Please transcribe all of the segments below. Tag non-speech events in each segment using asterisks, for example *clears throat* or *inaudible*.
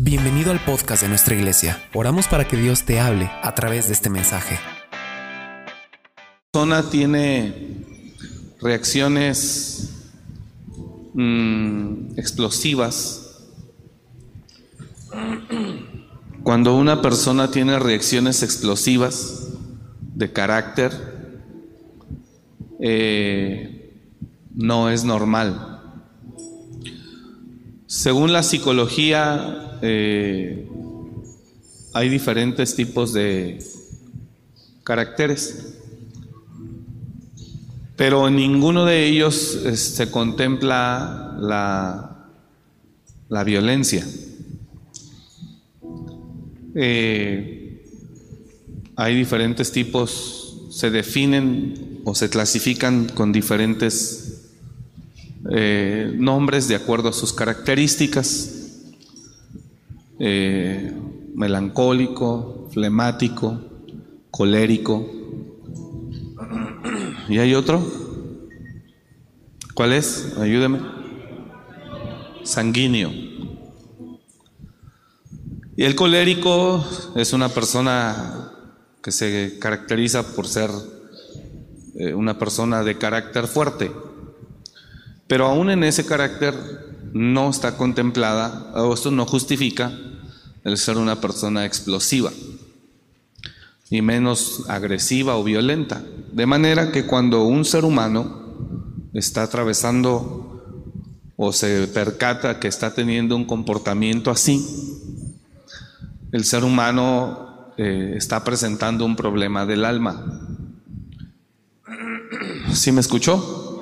Bienvenido al podcast de nuestra iglesia. Oramos para que Dios te hable a través de este mensaje. La persona tiene reacciones mm, explosivas. Cuando una persona tiene reacciones explosivas de carácter, eh, no es normal. Según la psicología, eh, hay diferentes tipos de caracteres, pero en ninguno de ellos eh, se contempla la, la violencia. Eh, hay diferentes tipos, se definen o se clasifican con diferentes nombres de acuerdo a sus características. Eh, melancólico, flemático, colérico. ¿Y hay otro? ¿Cuál es? Ayúdeme. Sanguíneo. Y el colérico es una persona que se caracteriza por ser eh, una persona de carácter fuerte. Pero aún en ese carácter no está contemplada, o esto no justifica el ser una persona explosiva y menos agresiva o violenta. De manera que cuando un ser humano está atravesando o se percata que está teniendo un comportamiento así, el ser humano eh, está presentando un problema del alma. ¿Sí me escuchó?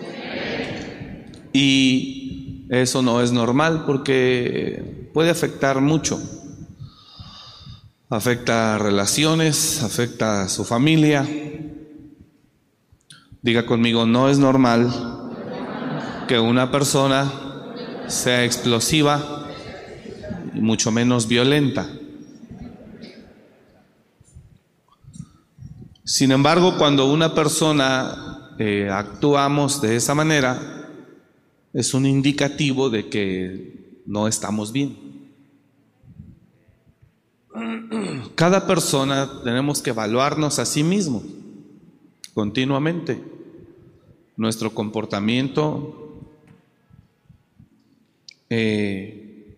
Y eso no es normal porque puede afectar mucho afecta relaciones, afecta a su familia. Diga conmigo, no es normal que una persona sea explosiva y mucho menos violenta. Sin embargo, cuando una persona eh, actuamos de esa manera, es un indicativo de que no estamos bien. Cada persona tenemos que evaluarnos a sí mismo continuamente. Nuestro comportamiento eh,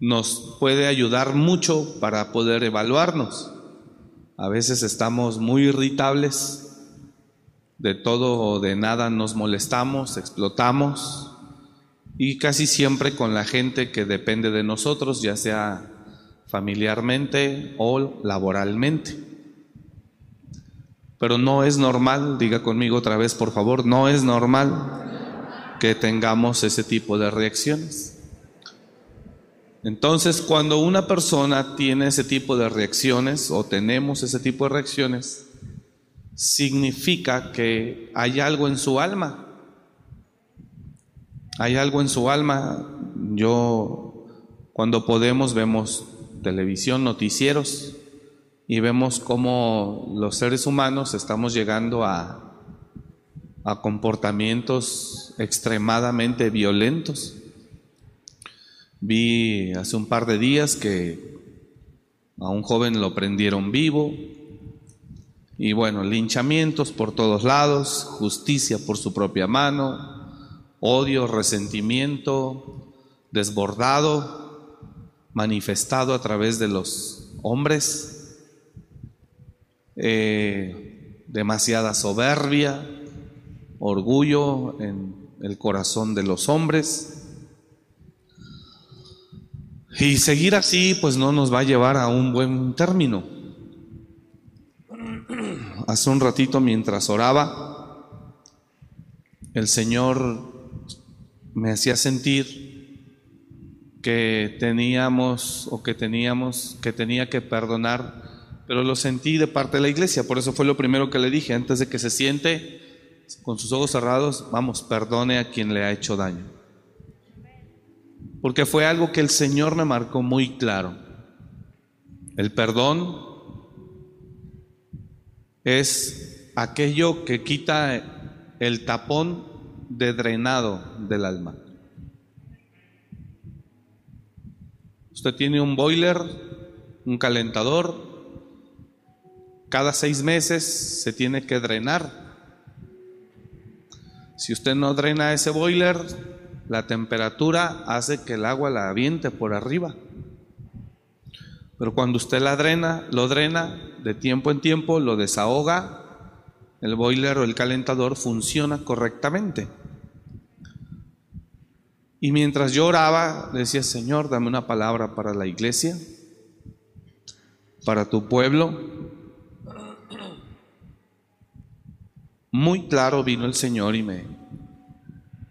nos puede ayudar mucho para poder evaluarnos. A veces estamos muy irritables, de todo o de nada nos molestamos, explotamos y casi siempre con la gente que depende de nosotros, ya sea familiarmente o laboralmente. Pero no es normal, diga conmigo otra vez por favor, no es normal que tengamos ese tipo de reacciones. Entonces, cuando una persona tiene ese tipo de reacciones o tenemos ese tipo de reacciones, significa que hay algo en su alma. Hay algo en su alma. Yo, cuando podemos, vemos televisión, noticieros, y vemos cómo los seres humanos estamos llegando a, a comportamientos extremadamente violentos. Vi hace un par de días que a un joven lo prendieron vivo y bueno, linchamientos por todos lados, justicia por su propia mano, odio, resentimiento desbordado manifestado a través de los hombres, eh, demasiada soberbia, orgullo en el corazón de los hombres. Y seguir así pues no nos va a llevar a un buen término. *clears throat* Hace un ratito mientras oraba, el Señor me hacía sentir que teníamos o que teníamos que tenía que perdonar, pero lo sentí de parte de la iglesia, por eso fue lo primero que le dije, antes de que se siente con sus ojos cerrados, vamos, perdone a quien le ha hecho daño. Porque fue algo que el Señor me marcó muy claro. El perdón es aquello que quita el tapón de drenado del alma. Usted tiene un boiler, un calentador, cada seis meses se tiene que drenar. Si usted no drena ese boiler, la temperatura hace que el agua la aviente por arriba. Pero cuando usted la drena, lo drena de tiempo en tiempo, lo desahoga, el boiler o el calentador funciona correctamente. Y mientras yo oraba, decía, Señor, dame una palabra para la iglesia, para tu pueblo. Muy claro vino el Señor y me,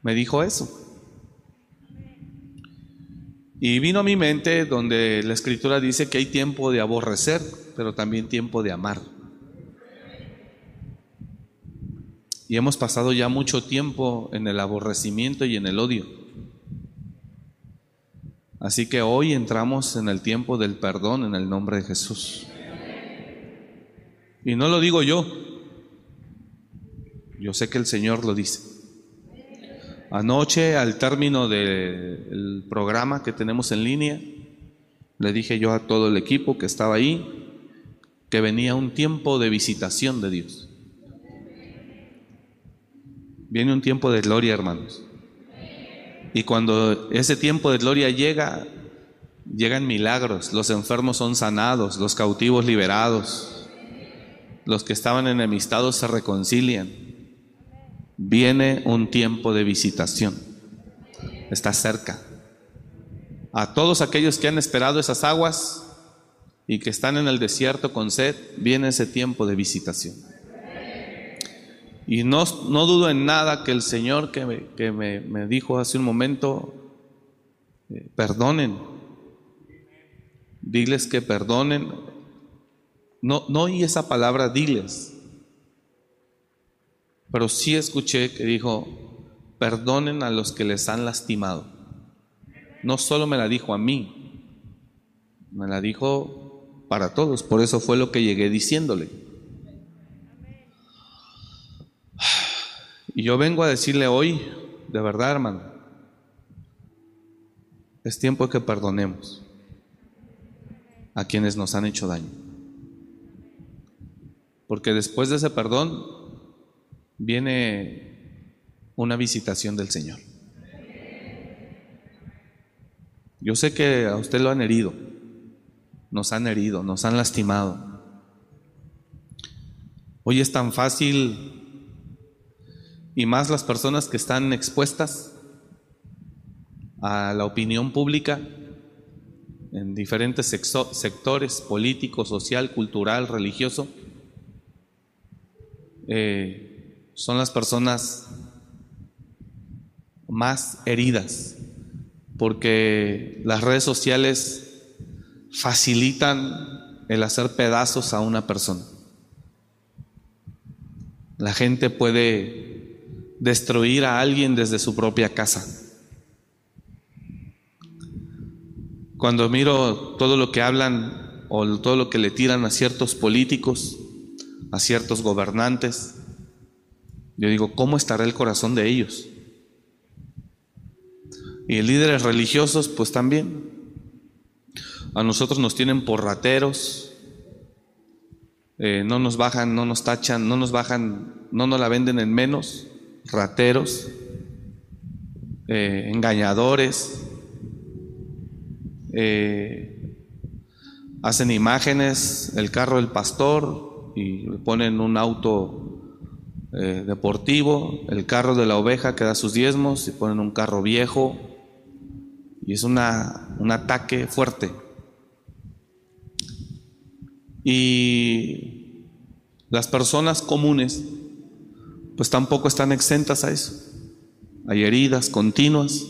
me dijo eso. Y vino a mi mente donde la escritura dice que hay tiempo de aborrecer, pero también tiempo de amar. Y hemos pasado ya mucho tiempo en el aborrecimiento y en el odio. Así que hoy entramos en el tiempo del perdón en el nombre de Jesús. Y no lo digo yo, yo sé que el Señor lo dice. Anoche, al término del programa que tenemos en línea, le dije yo a todo el equipo que estaba ahí que venía un tiempo de visitación de Dios. Viene un tiempo de gloria, hermanos. Y cuando ese tiempo de gloria llega, llegan milagros, los enfermos son sanados, los cautivos liberados, los que estaban enemistados se reconcilian. Viene un tiempo de visitación, está cerca. A todos aquellos que han esperado esas aguas y que están en el desierto con sed, viene ese tiempo de visitación. Y no, no dudo en nada que el Señor que me, que me, me dijo hace un momento, eh, perdonen, diles que perdonen. No, no oí esa palabra, diles, pero sí escuché que dijo, perdonen a los que les han lastimado. No solo me la dijo a mí, me la dijo para todos, por eso fue lo que llegué diciéndole. Y yo vengo a decirle hoy, de verdad hermano, es tiempo que perdonemos a quienes nos han hecho daño. Porque después de ese perdón viene una visitación del Señor. Yo sé que a usted lo han herido, nos han herido, nos han lastimado. Hoy es tan fácil y más las personas que están expuestas a la opinión pública en diferentes sectores político, social, cultural, religioso, eh, son las personas más heridas, porque las redes sociales facilitan el hacer pedazos a una persona. La gente puede destruir a alguien desde su propia casa. Cuando miro todo lo que hablan o todo lo que le tiran a ciertos políticos, a ciertos gobernantes, yo digo, ¿cómo estará el corazón de ellos? Y líderes religiosos, pues también. A nosotros nos tienen por rateros, eh, no nos bajan, no nos tachan, no nos bajan, no nos la venden en menos rateros, eh, engañadores, eh, hacen imágenes, el carro del pastor y ponen un auto eh, deportivo, el carro de la oveja que da sus diezmos y ponen un carro viejo y es una, un ataque fuerte. Y las personas comunes pues tampoco están exentas a eso. Hay heridas continuas,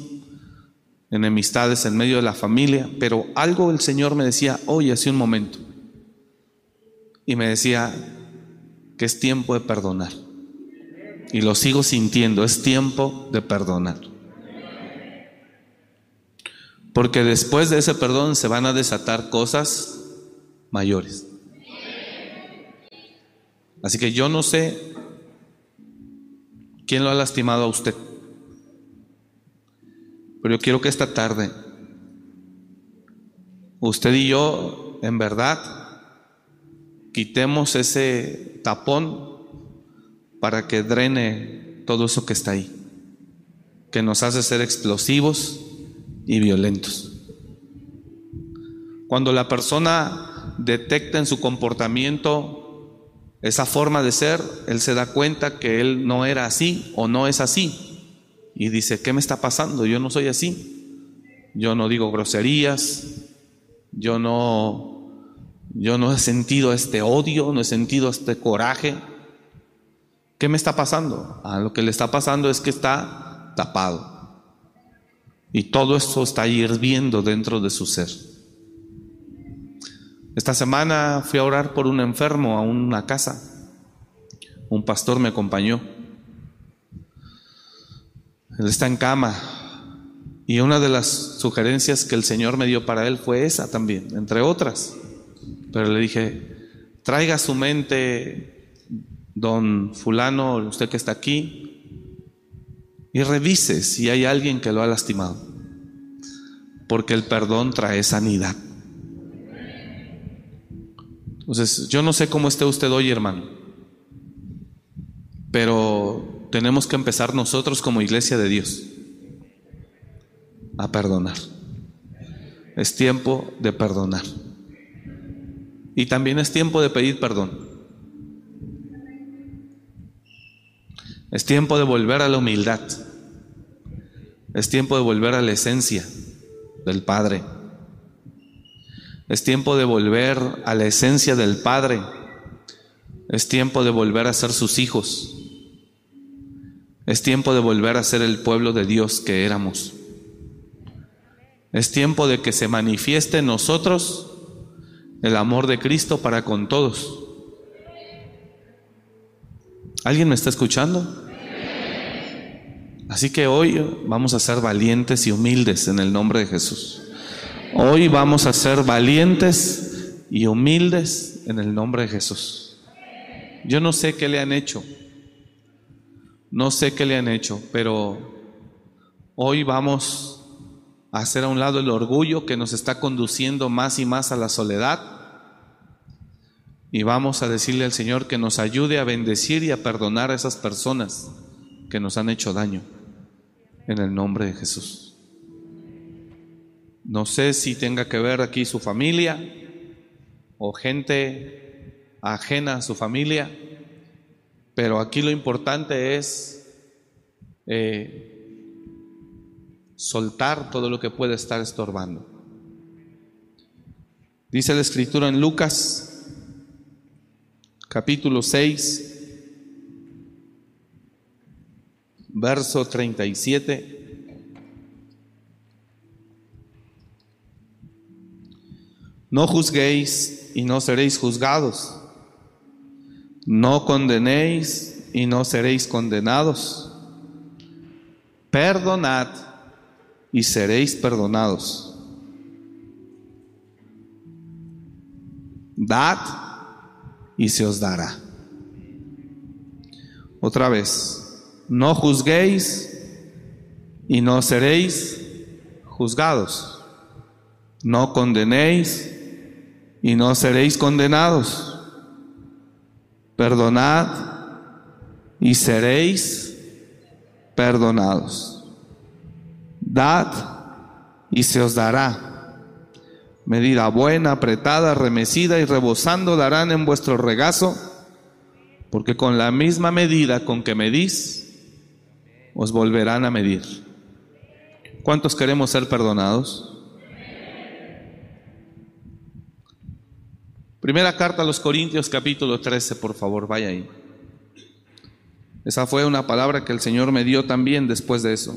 enemistades en medio de la familia, pero algo el Señor me decía hoy hace un momento. Y me decía que es tiempo de perdonar. Y lo sigo sintiendo, es tiempo de perdonar. Porque después de ese perdón se van a desatar cosas mayores. Así que yo no sé ¿Quién lo ha lastimado a usted? Pero yo quiero que esta tarde usted y yo, en verdad, quitemos ese tapón para que drene todo eso que está ahí, que nos hace ser explosivos y violentos. Cuando la persona detecta en su comportamiento esa forma de ser, él se da cuenta que él no era así o no es así. Y dice, ¿qué me está pasando? Yo no soy así. Yo no digo groserías. Yo no, yo no he sentido este odio, no he sentido este coraje. ¿Qué me está pasando? Ah, lo que le está pasando es que está tapado. Y todo esto está hirviendo dentro de su ser. Esta semana fui a orar por un enfermo a una casa. Un pastor me acompañó. Él está en cama. Y una de las sugerencias que el Señor me dio para él fue esa también, entre otras. Pero le dije, traiga su mente, don fulano, usted que está aquí, y revise si hay alguien que lo ha lastimado. Porque el perdón trae sanidad. Entonces, yo no sé cómo esté usted hoy, hermano, pero tenemos que empezar nosotros como iglesia de Dios a perdonar. Es tiempo de perdonar. Y también es tiempo de pedir perdón. Es tiempo de volver a la humildad. Es tiempo de volver a la esencia del Padre. Es tiempo de volver a la esencia del Padre. Es tiempo de volver a ser sus hijos. Es tiempo de volver a ser el pueblo de Dios que éramos. Es tiempo de que se manifieste en nosotros el amor de Cristo para con todos. ¿Alguien me está escuchando? Así que hoy vamos a ser valientes y humildes en el nombre de Jesús. Hoy vamos a ser valientes y humildes en el nombre de Jesús. Yo no sé qué le han hecho, no sé qué le han hecho, pero hoy vamos a hacer a un lado el orgullo que nos está conduciendo más y más a la soledad y vamos a decirle al Señor que nos ayude a bendecir y a perdonar a esas personas que nos han hecho daño en el nombre de Jesús. No sé si tenga que ver aquí su familia o gente ajena a su familia, pero aquí lo importante es eh, soltar todo lo que puede estar estorbando. Dice la escritura en Lucas, capítulo 6, verso 37. No juzguéis y no seréis juzgados. No condenéis y no seréis condenados. Perdonad y seréis perdonados. Dad y se os dará. Otra vez, no juzguéis y no seréis juzgados. No condenéis y no seréis condenados. Perdonad y seréis perdonados. Dad y se os dará. Medida buena, apretada, remecida y rebosando darán en vuestro regazo, porque con la misma medida con que medís, os volverán a medir. ¿Cuántos queremos ser perdonados? Primera carta a los Corintios capítulo 13, por favor, vaya ahí. Esa fue una palabra que el Señor me dio también después de eso.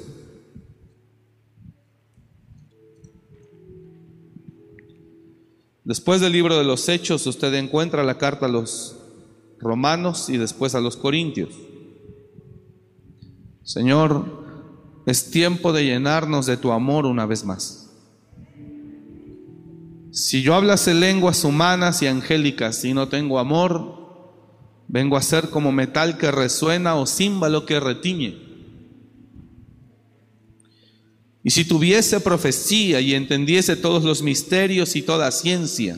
Después del libro de los Hechos, usted encuentra la carta a los romanos y después a los corintios. Señor, es tiempo de llenarnos de tu amor una vez más. Si yo hablase lenguas humanas y angélicas y no tengo amor, vengo a ser como metal que resuena o címbalo que retiñe. y si tuviese profecía y entendiese todos los misterios y toda ciencia,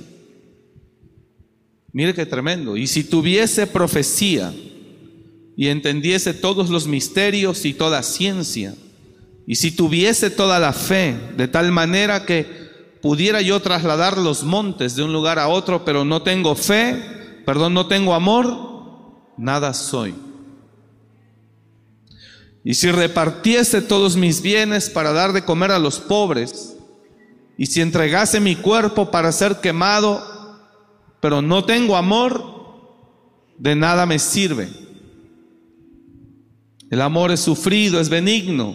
mire qué tremendo, y si tuviese profecía y entendiese todos los misterios y toda ciencia, y si tuviese toda la fe, de tal manera que pudiera yo trasladar los montes de un lugar a otro, pero no tengo fe, perdón, no tengo amor, nada soy. Y si repartiese todos mis bienes para dar de comer a los pobres, y si entregase mi cuerpo para ser quemado, pero no tengo amor, de nada me sirve. El amor es sufrido, es benigno.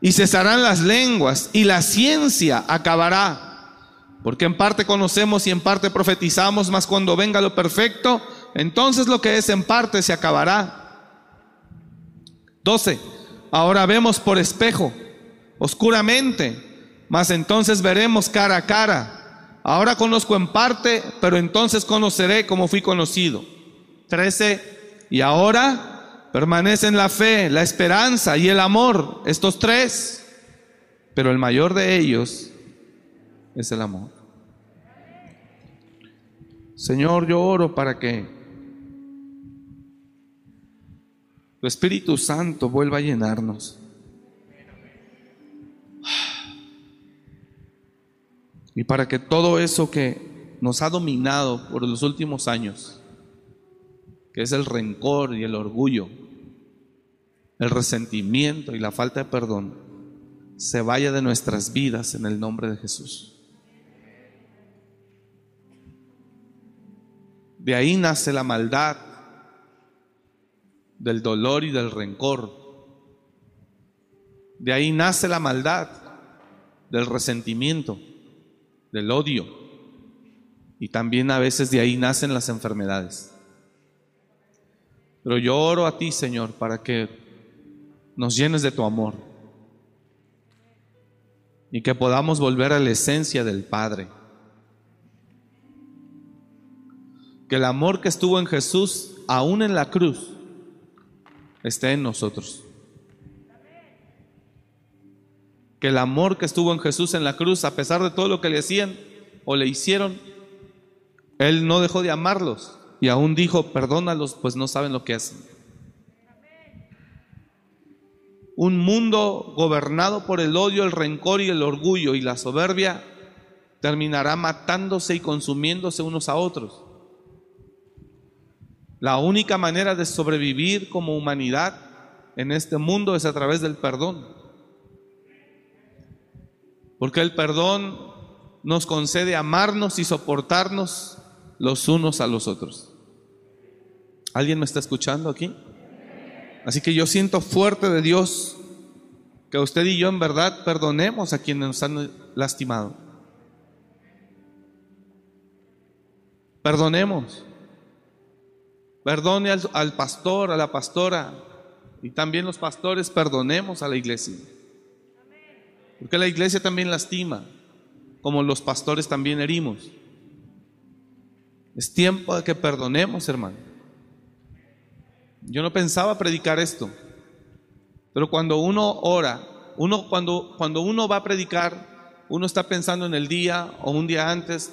y cesarán las lenguas y la ciencia acabará. Porque en parte conocemos y en parte profetizamos, mas cuando venga lo perfecto, entonces lo que es en parte se acabará. 12. Ahora vemos por espejo, oscuramente, mas entonces veremos cara a cara. Ahora conozco en parte, pero entonces conoceré como fui conocido. 13. Y ahora permanecen la fe, la esperanza y el amor, estos tres, pero el mayor de ellos es el amor. Señor, yo oro para que tu Espíritu Santo vuelva a llenarnos. Y para que todo eso que nos ha dominado por los últimos años, que es el rencor y el orgullo, el resentimiento y la falta de perdón, se vaya de nuestras vidas en el nombre de Jesús. De ahí nace la maldad, del dolor y del rencor. De ahí nace la maldad, del resentimiento, del odio. Y también a veces de ahí nacen las enfermedades. Pero yo oro a ti, Señor, para que nos llenes de tu amor y que podamos volver a la esencia del Padre. Que el amor que estuvo en Jesús, aún en la cruz, esté en nosotros. Que el amor que estuvo en Jesús en la cruz, a pesar de todo lo que le hacían o le hicieron, Él no dejó de amarlos y aún dijo, perdónalos, pues no saben lo que hacen. Un mundo gobernado por el odio, el rencor y el orgullo y la soberbia terminará matándose y consumiéndose unos a otros. La única manera de sobrevivir como humanidad en este mundo es a través del perdón. Porque el perdón nos concede amarnos y soportarnos los unos a los otros. ¿Alguien me está escuchando aquí? Así que yo siento fuerte de Dios que usted y yo en verdad perdonemos a quienes nos han lastimado. Perdonemos. Perdone al, pastor, a la pastora y también los pastores perdonemos a la iglesia. Porque la iglesia también lastima, como los pastores también herimos. Es tiempo de que perdonemos, hermano. Yo no pensaba predicar esto, pero cuando uno ora, uno cuando, cuando uno va a predicar, uno está pensando en el día o un día antes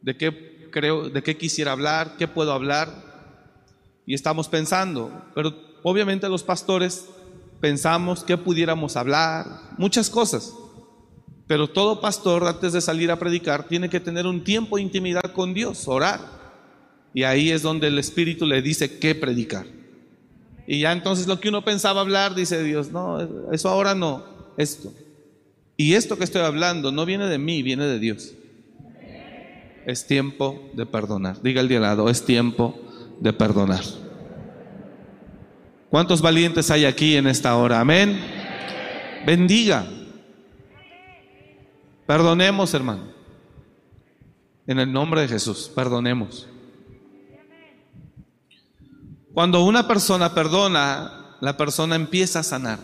de qué creo, de qué quisiera hablar, qué puedo hablar, y estamos pensando, pero obviamente los pastores pensamos que pudiéramos hablar, muchas cosas. Pero todo pastor antes de salir a predicar tiene que tener un tiempo de intimidad con Dios, orar. Y ahí es donde el Espíritu le dice qué predicar. Y ya entonces lo que uno pensaba hablar, dice Dios, no, eso ahora no, esto. Y esto que estoy hablando no viene de mí, viene de Dios. Es tiempo de perdonar. Diga el de lado, es tiempo de perdonar. ¿Cuántos valientes hay aquí en esta hora? Amén. Bendiga. Perdonemos, hermano. En el nombre de Jesús, perdonemos. Cuando una persona perdona, la persona empieza a sanar.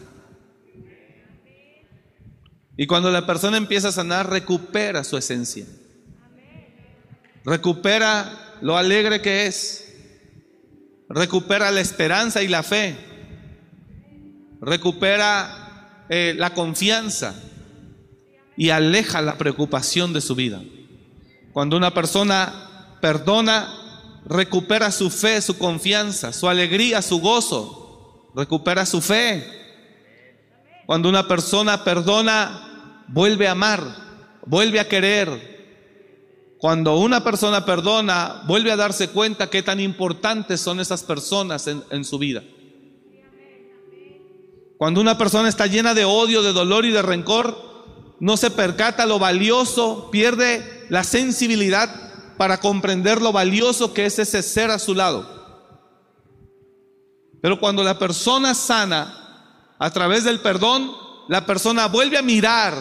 Y cuando la persona empieza a sanar, recupera su esencia. Recupera lo alegre que es. Recupera la esperanza y la fe. Recupera eh, la confianza y aleja la preocupación de su vida. Cuando una persona perdona, recupera su fe, su confianza, su alegría, su gozo, recupera su fe. Cuando una persona perdona, vuelve a amar, vuelve a querer. Cuando una persona perdona, vuelve a darse cuenta qué tan importantes son esas personas en, en su vida. Cuando una persona está llena de odio, de dolor y de rencor, no se percata lo valioso, pierde la sensibilidad para comprender lo valioso que es ese ser a su lado. Pero cuando la persona sana, a través del perdón, la persona vuelve a mirar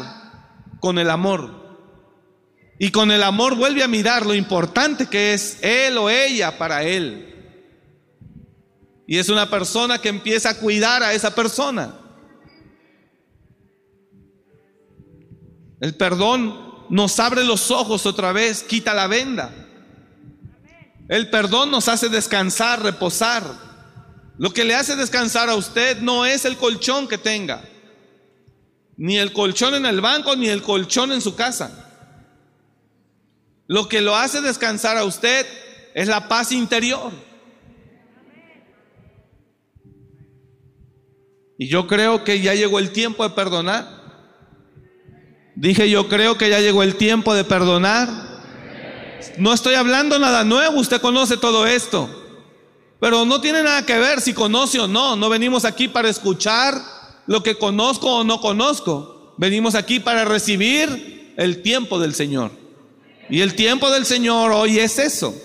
con el amor. Y con el amor vuelve a mirar lo importante que es él o ella para él. Y es una persona que empieza a cuidar a esa persona. El perdón nos abre los ojos otra vez, quita la venda. El perdón nos hace descansar, reposar. Lo que le hace descansar a usted no es el colchón que tenga, ni el colchón en el banco, ni el colchón en su casa. Lo que lo hace descansar a usted es la paz interior. Y yo creo que ya llegó el tiempo de perdonar. Dije, yo creo que ya llegó el tiempo de perdonar. No estoy hablando nada nuevo, usted conoce todo esto. Pero no tiene nada que ver si conoce o no. No venimos aquí para escuchar lo que conozco o no conozco. Venimos aquí para recibir el tiempo del Señor. Y el tiempo del Señor hoy es eso.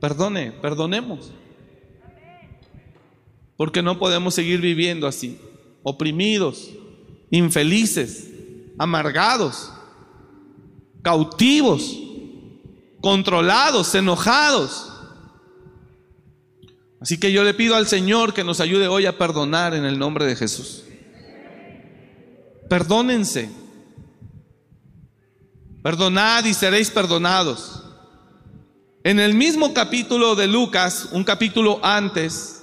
Perdone, perdonemos. Porque no podemos seguir viviendo así, oprimidos, infelices amargados, cautivos, controlados, enojados. Así que yo le pido al Señor que nos ayude hoy a perdonar en el nombre de Jesús. Perdónense. Perdonad y seréis perdonados. En el mismo capítulo de Lucas, un capítulo antes,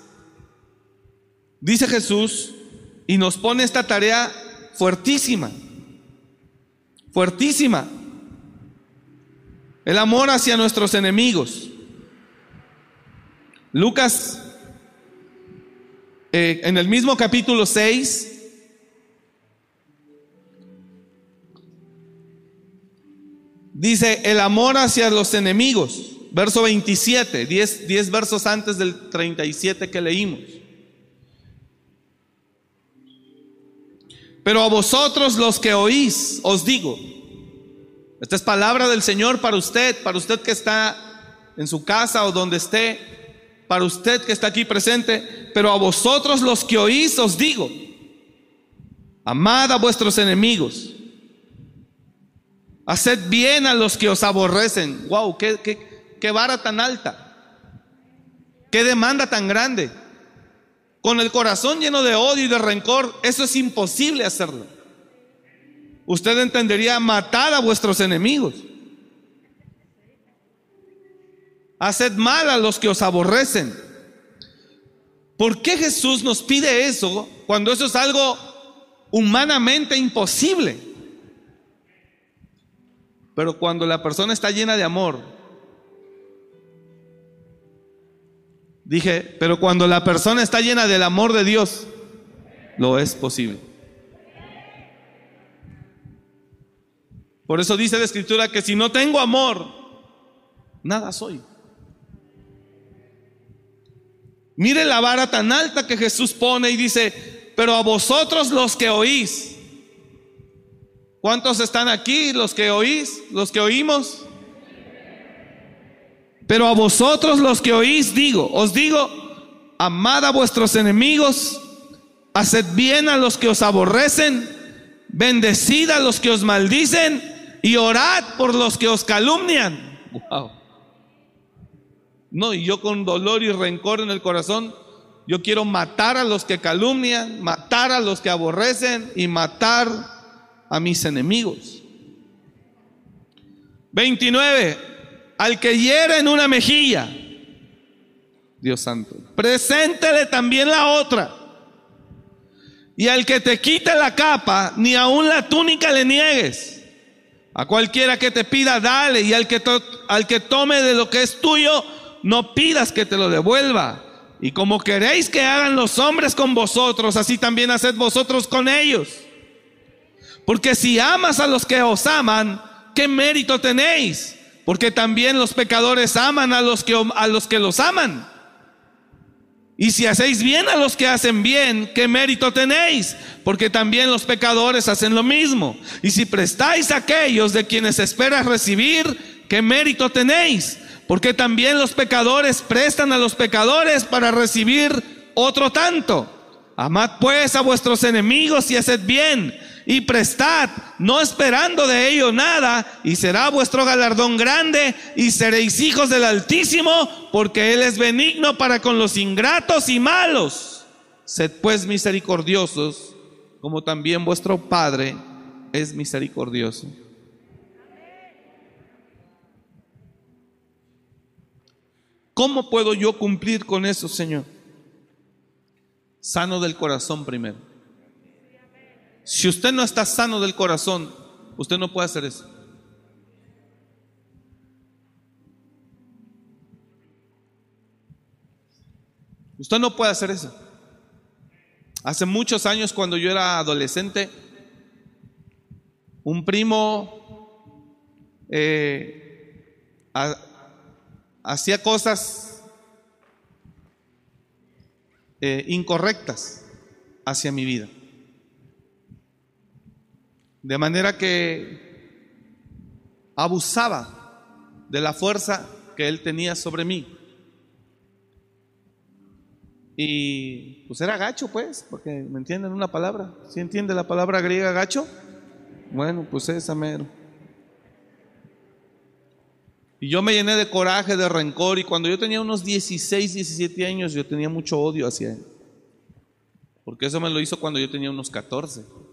dice Jesús y nos pone esta tarea fuertísima fuertísima. El amor hacia nuestros enemigos. Lucas, eh, en el mismo capítulo 6, dice el amor hacia los enemigos. Verso 27, 10, 10 versos antes del 37 que leímos. Pero a vosotros los que oís, os digo, esta es palabra del Señor para usted, para usted que está en su casa o donde esté, para usted que está aquí presente, pero a vosotros los que oís, os digo, amad a vuestros enemigos, haced bien a los que os aborrecen. Wow, qué, qué, qué vara tan alta, qué demanda tan grande. Con el corazón lleno de odio y de rencor, eso es imposible hacerlo. Usted entendería matar a vuestros enemigos. Haced mal a los que os aborrecen. ¿Por qué Jesús nos pide eso cuando eso es algo humanamente imposible? Pero cuando la persona está llena de amor, Dije, pero cuando la persona está llena del amor de Dios, lo es posible. Por eso dice la escritura que si no tengo amor, nada soy. Mire la vara tan alta que Jesús pone y dice, pero a vosotros los que oís, ¿cuántos están aquí los que oís, los que oímos? Pero a vosotros los que oís digo, os digo, amad a vuestros enemigos, haced bien a los que os aborrecen, bendecid a los que os maldicen y orad por los que os calumnian. Wow. No, y yo con dolor y rencor en el corazón, yo quiero matar a los que calumnian, matar a los que aborrecen y matar a mis enemigos. 29. Al que hiera en una mejilla, Dios santo, preséntele también la otra. Y al que te quite la capa, ni aun la túnica le niegues. A cualquiera que te pida, dale. Y al que, al que tome de lo que es tuyo, no pidas que te lo devuelva. Y como queréis que hagan los hombres con vosotros, así también haced vosotros con ellos. Porque si amas a los que os aman, ¿qué mérito tenéis? Porque también los pecadores aman a los que, a los, que los aman. Y si hacéis bien a los que hacen bien, ¿qué mérito tenéis? Porque también los pecadores hacen lo mismo. Y si prestáis a aquellos de quienes esperas recibir, ¿qué mérito tenéis? Porque también los pecadores prestan a los pecadores para recibir otro tanto. Amad pues a vuestros enemigos y haced bien y prestad, no esperando de ello nada, y será vuestro galardón grande, y seréis hijos del Altísimo, porque Él es benigno para con los ingratos y malos. Sed pues misericordiosos, como también vuestro Padre es misericordioso. ¿Cómo puedo yo cumplir con eso, Señor? Sano del corazón primero. Si usted no está sano del corazón, usted no puede hacer eso. Usted no puede hacer eso. Hace muchos años, cuando yo era adolescente, un primo eh, hacía cosas eh, incorrectas hacia mi vida. De manera que abusaba de la fuerza que él tenía sobre mí. Y pues era gacho, pues, porque me entienden una palabra. ¿Sí entiende la palabra griega gacho? Bueno, pues esa mero. Y yo me llené de coraje, de rencor, y cuando yo tenía unos 16, 17 años, yo tenía mucho odio hacia él. Porque eso me lo hizo cuando yo tenía unos 14.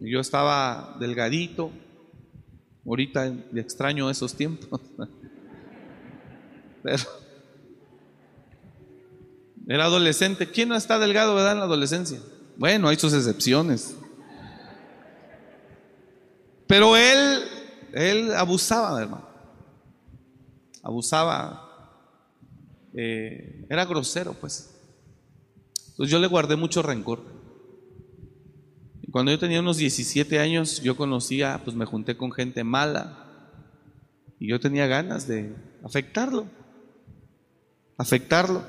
Yo estaba delgadito, ahorita extraño esos tiempos. *laughs* Pero era adolescente. ¿Quién no está delgado, verdad, en la adolescencia? Bueno, hay sus excepciones. Pero él, él abusaba, hermano. Abusaba. Eh, era grosero, pues. Entonces yo le guardé mucho rencor. Cuando yo tenía unos 17 años, yo conocía, pues me junté con gente mala y yo tenía ganas de afectarlo, afectarlo.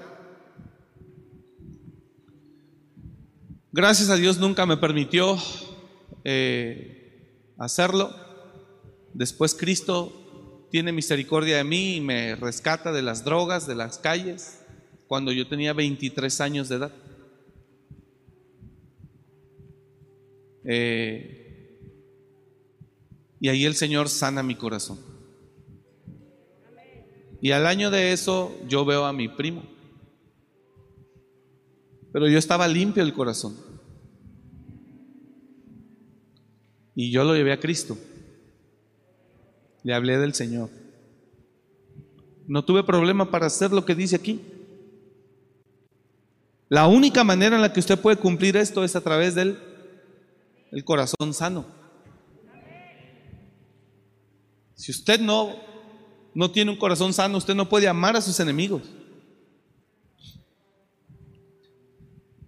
Gracias a Dios nunca me permitió eh, hacerlo. Después Cristo tiene misericordia de mí y me rescata de las drogas, de las calles, cuando yo tenía 23 años de edad. Eh, y ahí el Señor sana mi corazón. Y al año de eso yo veo a mi primo. Pero yo estaba limpio el corazón. Y yo lo llevé a Cristo. Le hablé del Señor. No tuve problema para hacer lo que dice aquí. La única manera en la que usted puede cumplir esto es a través del el corazón sano. Si usted no, no tiene un corazón sano, usted no puede amar a sus enemigos.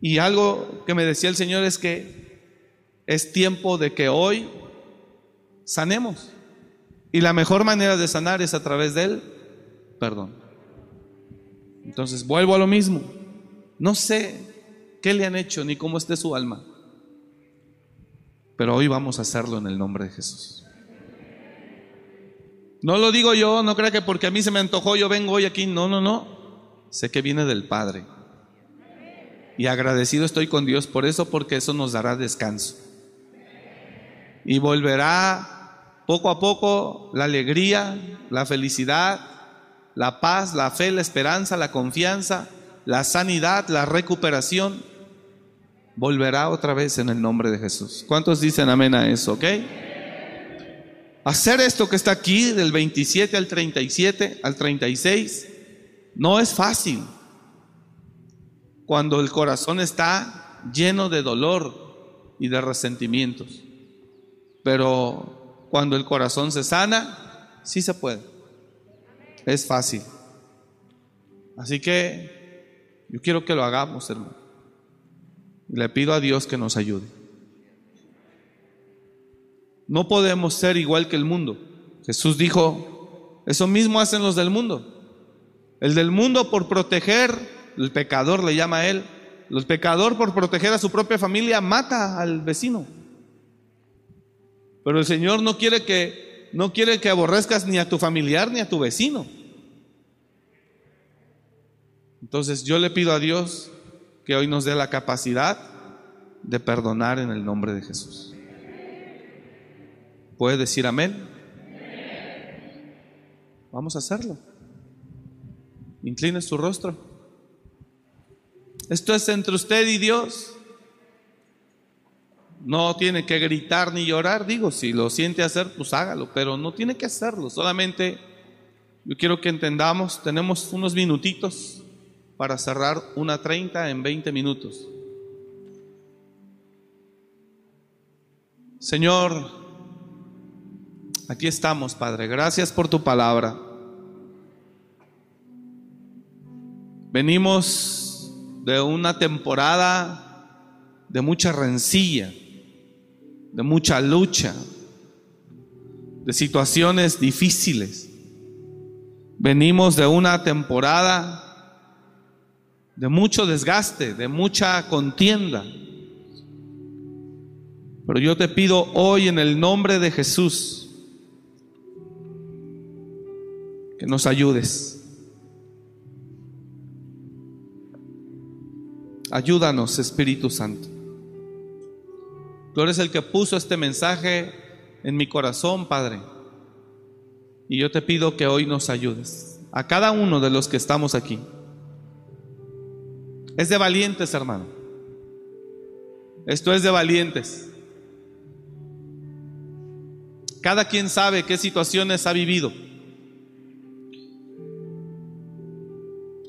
Y algo que me decía el Señor es que es tiempo de que hoy sanemos. Y la mejor manera de sanar es a través del perdón. Entonces vuelvo a lo mismo. No sé qué le han hecho ni cómo esté su alma. Pero hoy vamos a hacerlo en el nombre de Jesús. No lo digo yo, no crea que porque a mí se me antojó yo vengo hoy aquí. No, no, no. Sé que viene del Padre. Y agradecido estoy con Dios por eso, porque eso nos dará descanso. Y volverá poco a poco la alegría, la felicidad, la paz, la fe, la esperanza, la confianza, la sanidad, la recuperación. Volverá otra vez en el nombre de Jesús. ¿Cuántos dicen amén a eso? ¿Ok? Hacer esto que está aquí, del 27 al 37, al 36, no es fácil. Cuando el corazón está lleno de dolor y de resentimientos. Pero cuando el corazón se sana, sí se puede. Es fácil. Así que yo quiero que lo hagamos, hermano. Le pido a Dios que nos ayude. No podemos ser igual que el mundo. Jesús dijo, eso mismo hacen los del mundo. El del mundo por proteger, el pecador le llama a él, el pecador por proteger a su propia familia mata al vecino. Pero el Señor no quiere que no quiere que aborrezcas ni a tu familiar ni a tu vecino. Entonces yo le pido a Dios que hoy nos dé la capacidad de perdonar en el nombre de Jesús. ¿Puede decir amén? Vamos a hacerlo. Incline su rostro. Esto es entre usted y Dios. No tiene que gritar ni llorar, digo, si lo siente hacer, pues hágalo, pero no tiene que hacerlo. Solamente yo quiero que entendamos, tenemos unos minutitos para cerrar una 30 en 20 minutos. Señor, aquí estamos, Padre. Gracias por tu palabra. Venimos de una temporada de mucha rencilla, de mucha lucha, de situaciones difíciles. Venimos de una temporada de mucho desgaste, de mucha contienda. Pero yo te pido hoy en el nombre de Jesús que nos ayudes. Ayúdanos, Espíritu Santo. Tú eres el que puso este mensaje en mi corazón, Padre. Y yo te pido que hoy nos ayudes. A cada uno de los que estamos aquí. Es de valientes, hermano. Esto es de valientes. Cada quien sabe qué situaciones ha vivido.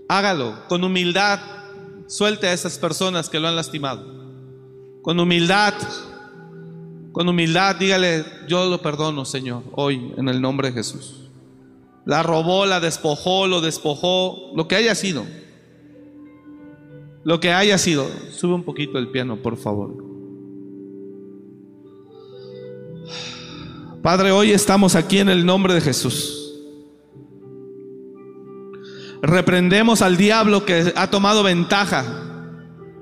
Hágalo con humildad Suelte a esas personas que lo han lastimado. Con humildad, con humildad, dígale, yo lo perdono, Señor, hoy, en el nombre de Jesús. La robó, la despojó, lo despojó, lo que haya sido. Lo que haya sido. Sube un poquito el piano, por favor. Padre, hoy estamos aquí en el nombre de Jesús. Reprendemos al diablo que ha tomado ventaja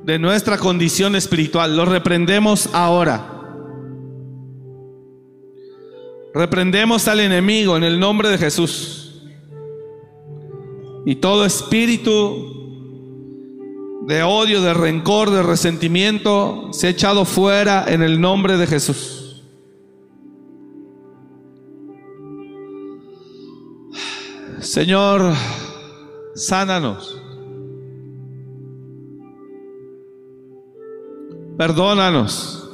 de nuestra condición espiritual. Lo reprendemos ahora. Reprendemos al enemigo en el nombre de Jesús. Y todo espíritu de odio, de rencor, de resentimiento se ha echado fuera en el nombre de Jesús. Señor, sánanos. Perdónanos.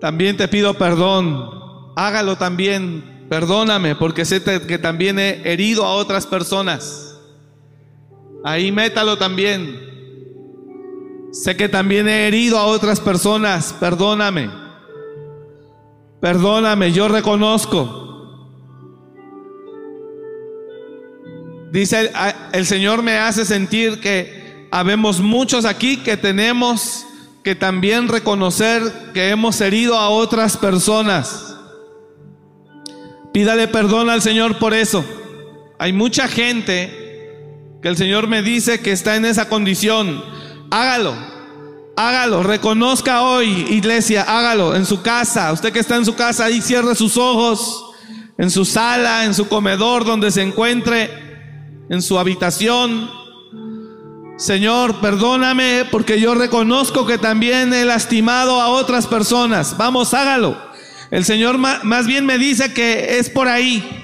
También te pido perdón. Hágalo también. Perdóname porque sé que también he herido a otras personas. Ahí métalo también. Sé que también he herido a otras personas. Perdóname. Perdóname, yo reconozco. Dice, el Señor me hace sentir que habemos muchos aquí que tenemos que también reconocer que hemos herido a otras personas. Pídale perdón al Señor por eso. Hay mucha gente que el Señor me dice que está en esa condición. Hágalo, hágalo, reconozca hoy, iglesia, hágalo en su casa. Usted que está en su casa, ahí cierre sus ojos, en su sala, en su comedor, donde se encuentre en su habitación, Señor, perdóname porque yo reconozco que también he lastimado a otras personas. Vamos, hágalo. El Señor más bien me dice que es por ahí.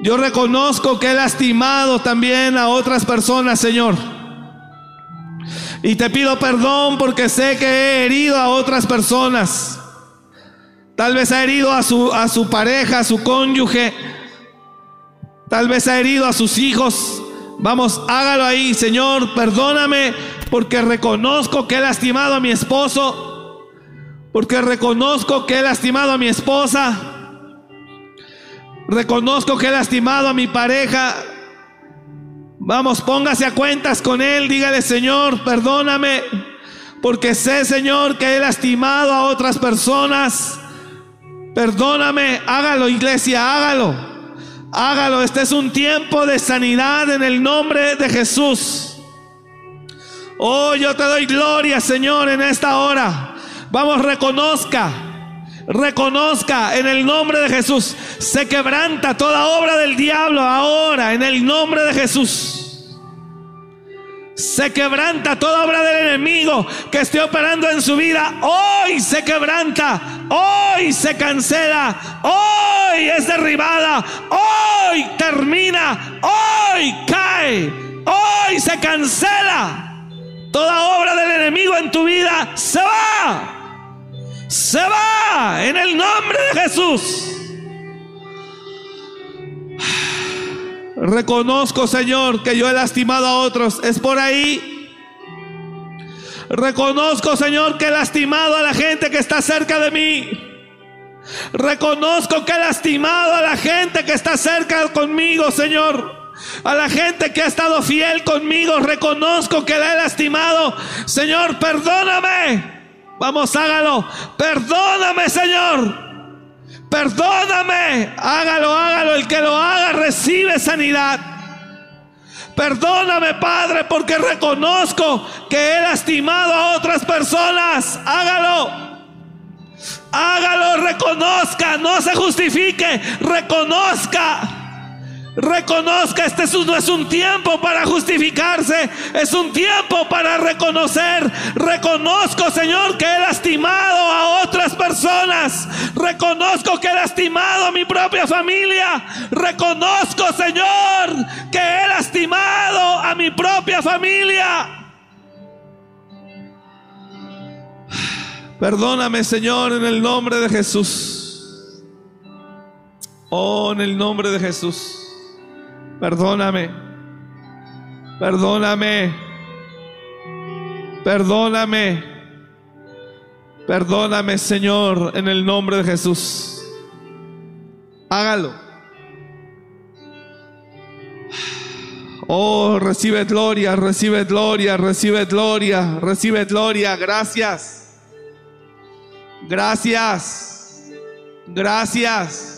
Yo reconozco que he lastimado también a otras personas, Señor. Y te pido perdón porque sé que he herido a otras personas. Tal vez ha herido a su, a su pareja, a su cónyuge. Tal vez ha herido a sus hijos. Vamos, hágalo ahí, Señor. Perdóname porque reconozco que he lastimado a mi esposo. Porque reconozco que he lastimado a mi esposa. Reconozco que he lastimado a mi pareja. Vamos, póngase a cuentas con Él. Dígale, Señor, perdóname. Porque sé, Señor, que he lastimado a otras personas. Perdóname, hágalo iglesia, hágalo. Hágalo, este es un tiempo de sanidad en el nombre de Jesús. Oh, yo te doy gloria, Señor, en esta hora. Vamos, reconozca, reconozca en el nombre de Jesús. Se quebranta toda obra del diablo ahora, en el nombre de Jesús. Se quebranta toda obra del enemigo que esté operando en su vida. Hoy se quebranta. Hoy se cancela. Hoy es derribada. Hoy termina. Hoy cae. Hoy se cancela. Toda obra del enemigo en tu vida se va. Se va en el nombre de Jesús. Reconozco, Señor, que yo he lastimado a otros. Es por ahí. Reconozco, Señor, que he lastimado a la gente que está cerca de mí. Reconozco que he lastimado a la gente que está cerca conmigo, Señor. A la gente que ha estado fiel conmigo, reconozco que la he lastimado. Señor, perdóname. Vamos, hágalo. Perdóname, Señor. Perdóname, hágalo, hágalo. El que lo haga recibe sanidad. Perdóname, Padre, porque reconozco que he lastimado a otras personas. Hágalo. Hágalo, reconozca, no se justifique, reconozca. Reconozca, este no es un tiempo para justificarse, es un tiempo para reconocer. Reconozco, Señor, que he lastimado a otras personas. Reconozco que he lastimado a mi propia familia. Reconozco, Señor, que he lastimado a mi propia familia. Perdóname, Señor, en el nombre de Jesús. Oh, en el nombre de Jesús. Perdóname. Perdóname. Perdóname. Perdóname, Señor, en el nombre de Jesús. Hágalo. Oh, recibe gloria, recibe gloria, recibe gloria, recibe gloria. Gracias. Gracias. Gracias.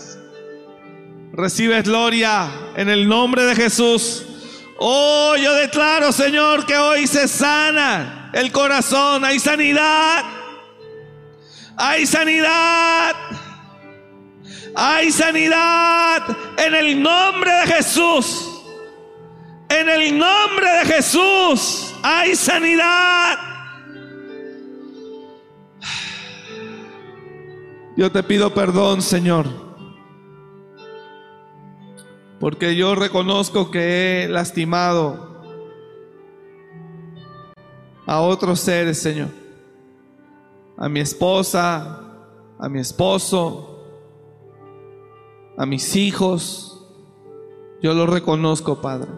Recibe gloria en el nombre de Jesús. Oh, yo declaro, Señor, que hoy se sana el corazón. Hay sanidad. Hay sanidad. Hay sanidad en el nombre de Jesús. En el nombre de Jesús hay sanidad. Yo te pido perdón, Señor porque yo reconozco que he lastimado a otros seres, Señor. A mi esposa, a mi esposo, a mis hijos. Yo lo reconozco, Padre.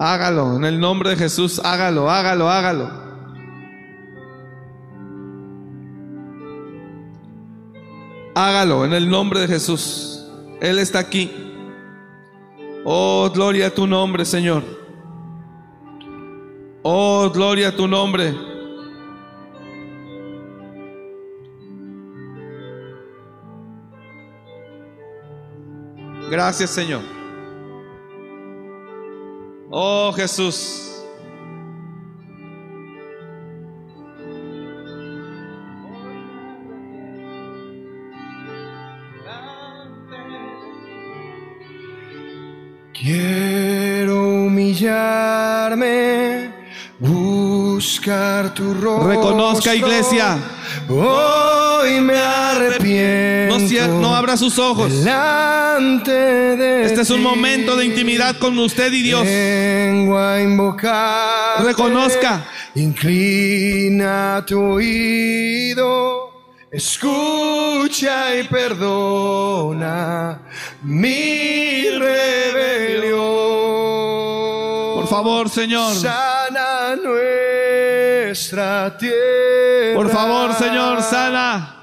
Hágalo, en el nombre de Jesús, hágalo, hágalo, hágalo. Hágalo en el nombre de Jesús. Él está aquí. Oh, gloria a tu nombre, Señor. Oh, gloria a tu nombre. Gracias, Señor. Oh, Jesús. Quiero humillarme, buscar tu rostro. Reconozca, iglesia. Hoy me arrepiento. No, abra sus ojos. Delante de Este es un momento de intimidad con usted y Dios. Vengo a invocar. Reconozca. Inclina tu oído. Escucha y perdona mi rebelión. Por favor, Señor. Sana nuestra tierra. Por favor, Señor, sana.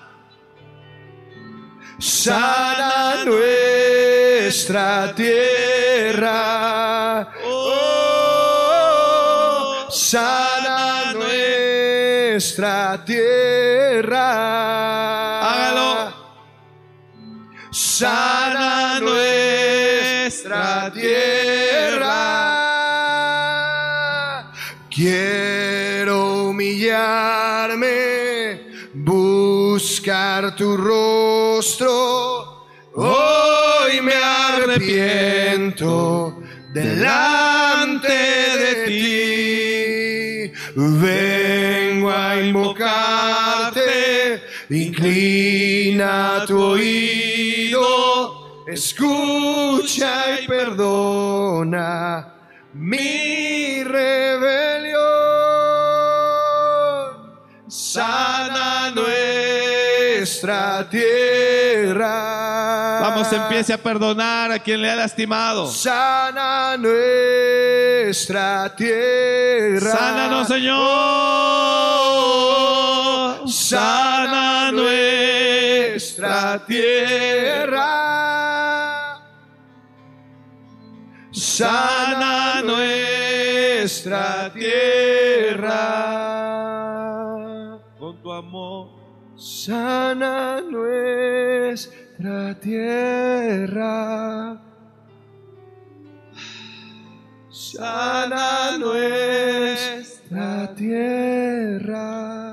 Sana nuestra tierra. Oh, sana nuestra tierra. Hágalo. Sana nuestra tierra. Quiero humillarme, buscar tu rostro. Hoy me arrepiento delante de ti. Vengo a invocarte, inclina tu oído, escucha y perdona mi rebelión. Sana nuestra tierra. Vamos, empiece a perdonar a quien le ha lastimado. Sana nuestra tierra. Sánanos, Señor. Oh, Sana nuestra tierra. Sana nuestra tierra. Con tu amor. Sana nuestra tierra. Sana nuestra tierra.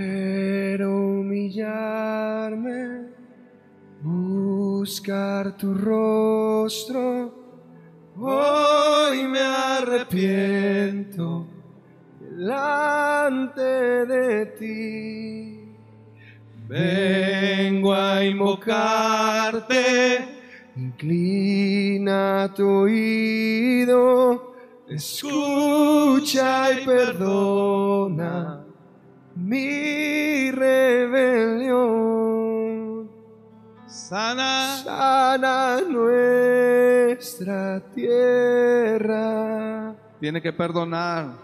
Quiero humillarme, buscar tu rostro. Hoy me arrepiento delante de ti. Vengo a invocarte, inclina tu oído, escucha y perdona mi rebelión. Sana. Sana nuestra tierra. Tiene que perdonar.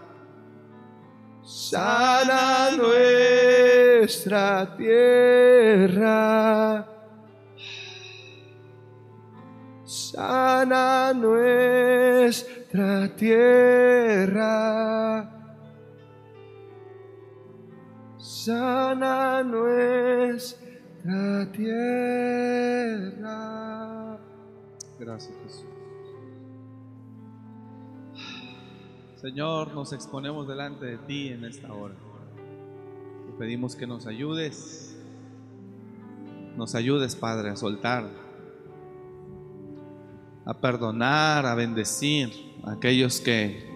Sana nuestra tierra. Sana nuestra tierra. Sana nuestra tierra. Gracias, Jesús. Señor, nos exponemos delante de ti en esta hora. Te pedimos que nos ayudes. Nos ayudes, Padre, a soltar, a perdonar, a bendecir a aquellos que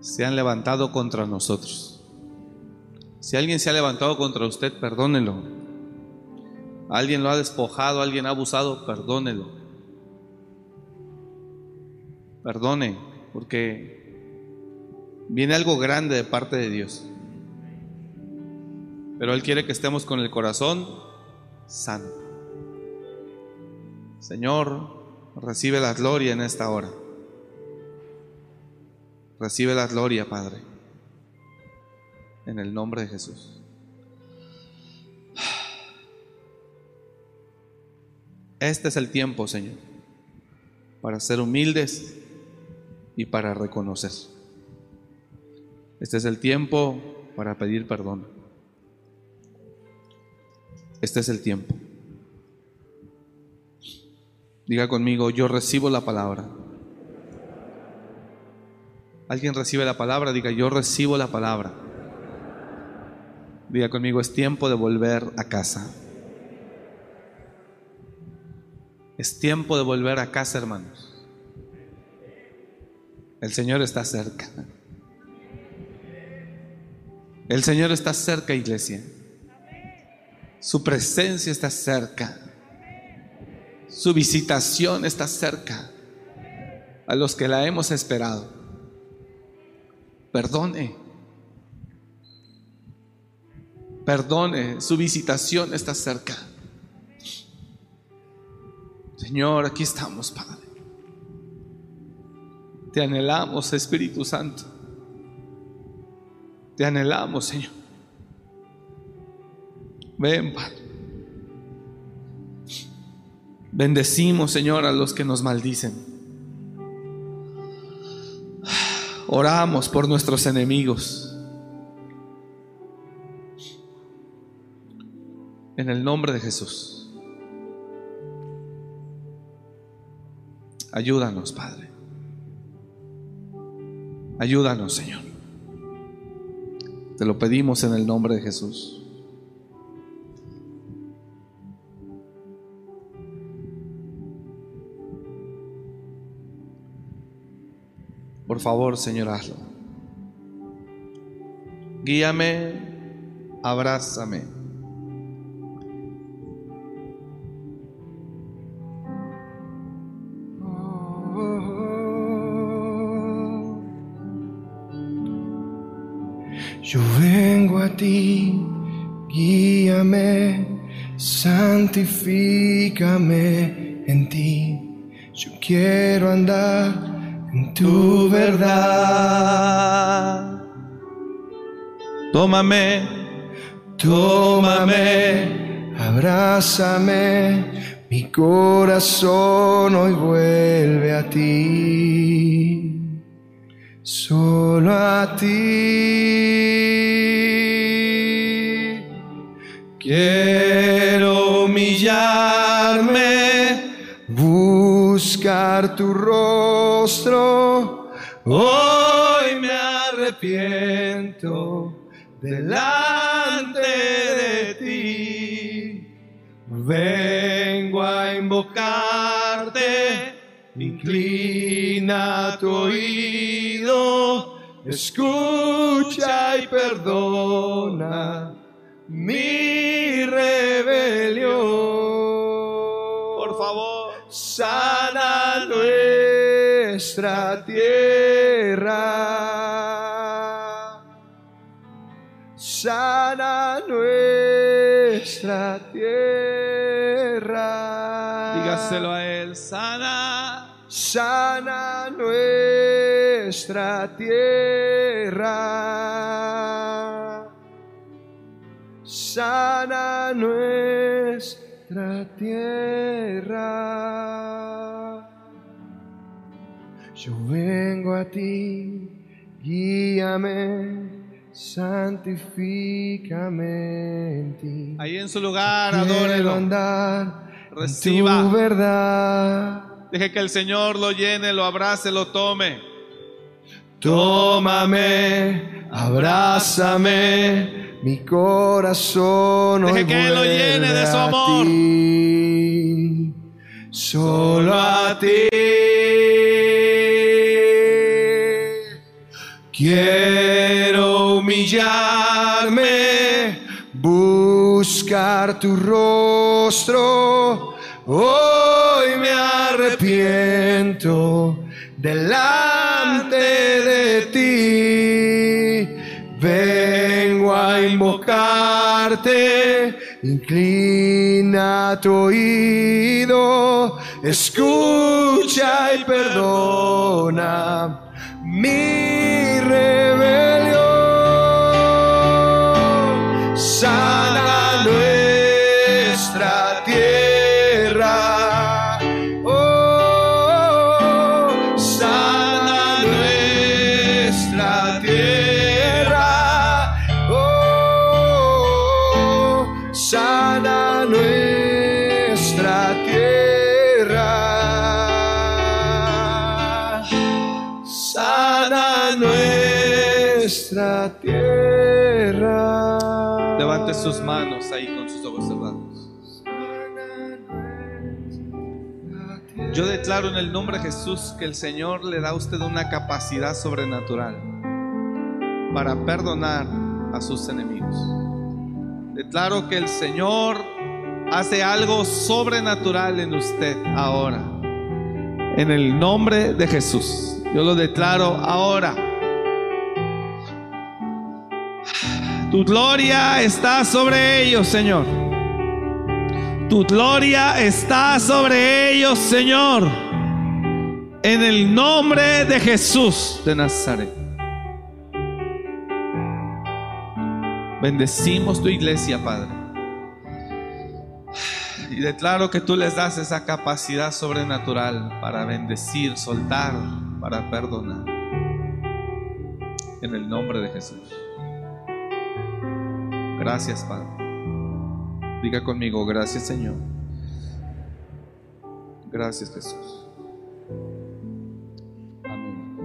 se han levantado contra nosotros. Si alguien se ha levantado contra usted, perdónelo. Alguien lo ha despojado, alguien ha abusado, perdónelo. Perdone, porque viene algo grande de parte de Dios. Pero Él quiere que estemos con el corazón sano. Señor, recibe la gloria en esta hora. Recibe la gloria, Padre. En el nombre de Jesús. Este es el tiempo, Señor, para ser humildes y para reconocer. Este es el tiempo para pedir perdón. Este es el tiempo. Diga conmigo, yo recibo la palabra. Alguien recibe la palabra, diga, yo recibo la palabra. Diga conmigo, es tiempo de volver a casa. Es tiempo de volver a casa, hermanos. El Señor está cerca. El Señor está cerca, iglesia. Su presencia está cerca. Su visitación está cerca. A los que la hemos esperado. Perdone. Perdone. Su visitación está cerca. Señor, aquí estamos, Padre. Te anhelamos, Espíritu Santo. Te anhelamos, Señor. Ven, Padre. Bendecimos, Señor, a los que nos maldicen. Oramos por nuestros enemigos. En el nombre de Jesús. Ayúdanos, Padre. Ayúdanos, Señor. Te lo pedimos en el nombre de Jesús. Por favor, Señor, hazlo. Guíame, abrázame. Santifícame en ti. Yo quiero andar en tu verdad. Tómame, Tómame, abrázame, mi corazón hoy vuelve a ti, solo a ti. Quiero humillarme, buscar tu rostro, hoy me arrepiento delante de ti. Vengo a invocarte, inclina tu oído, escucha y perdona mi rebelión. Sana nuestra tierra. Sana nuestra tierra. Dígaselo a Él. Sana. Sana nuestra tierra. Sana nuestra tierra. Yo vengo a ti, guíame, santifícame en ti. Ahí en su lugar, adórelo. andar Reciba. tu verdad. Deje que el Señor lo llene, lo abrace, lo tome. Tómame, abrázame, mi corazón Deje hoy que Él lo llene de su a amor. ti, solo a ti. Quiero humillarme, buscar tu rostro. Hoy me arrepiento delante de ti. Vengo a invocarte, inclina tu oído, escucha y perdona mi rebelión. Sana tierra. Levante sus manos ahí con sus ojos cerrados. Yo declaro en el nombre de Jesús que el Señor le da a usted una capacidad sobrenatural para perdonar a sus enemigos. Declaro que el Señor hace algo sobrenatural en usted ahora. En el nombre de Jesús. Yo lo declaro ahora. Tu gloria está sobre ellos, Señor. Tu gloria está sobre ellos, Señor. En el nombre de Jesús de Nazaret. Bendecimos tu iglesia, Padre. Y declaro que tú les das esa capacidad sobrenatural para bendecir, soltar, para perdonar. En el nombre de Jesús. Gracias, Padre. Diga conmigo, gracias, Señor. Gracias, Jesús. Amén.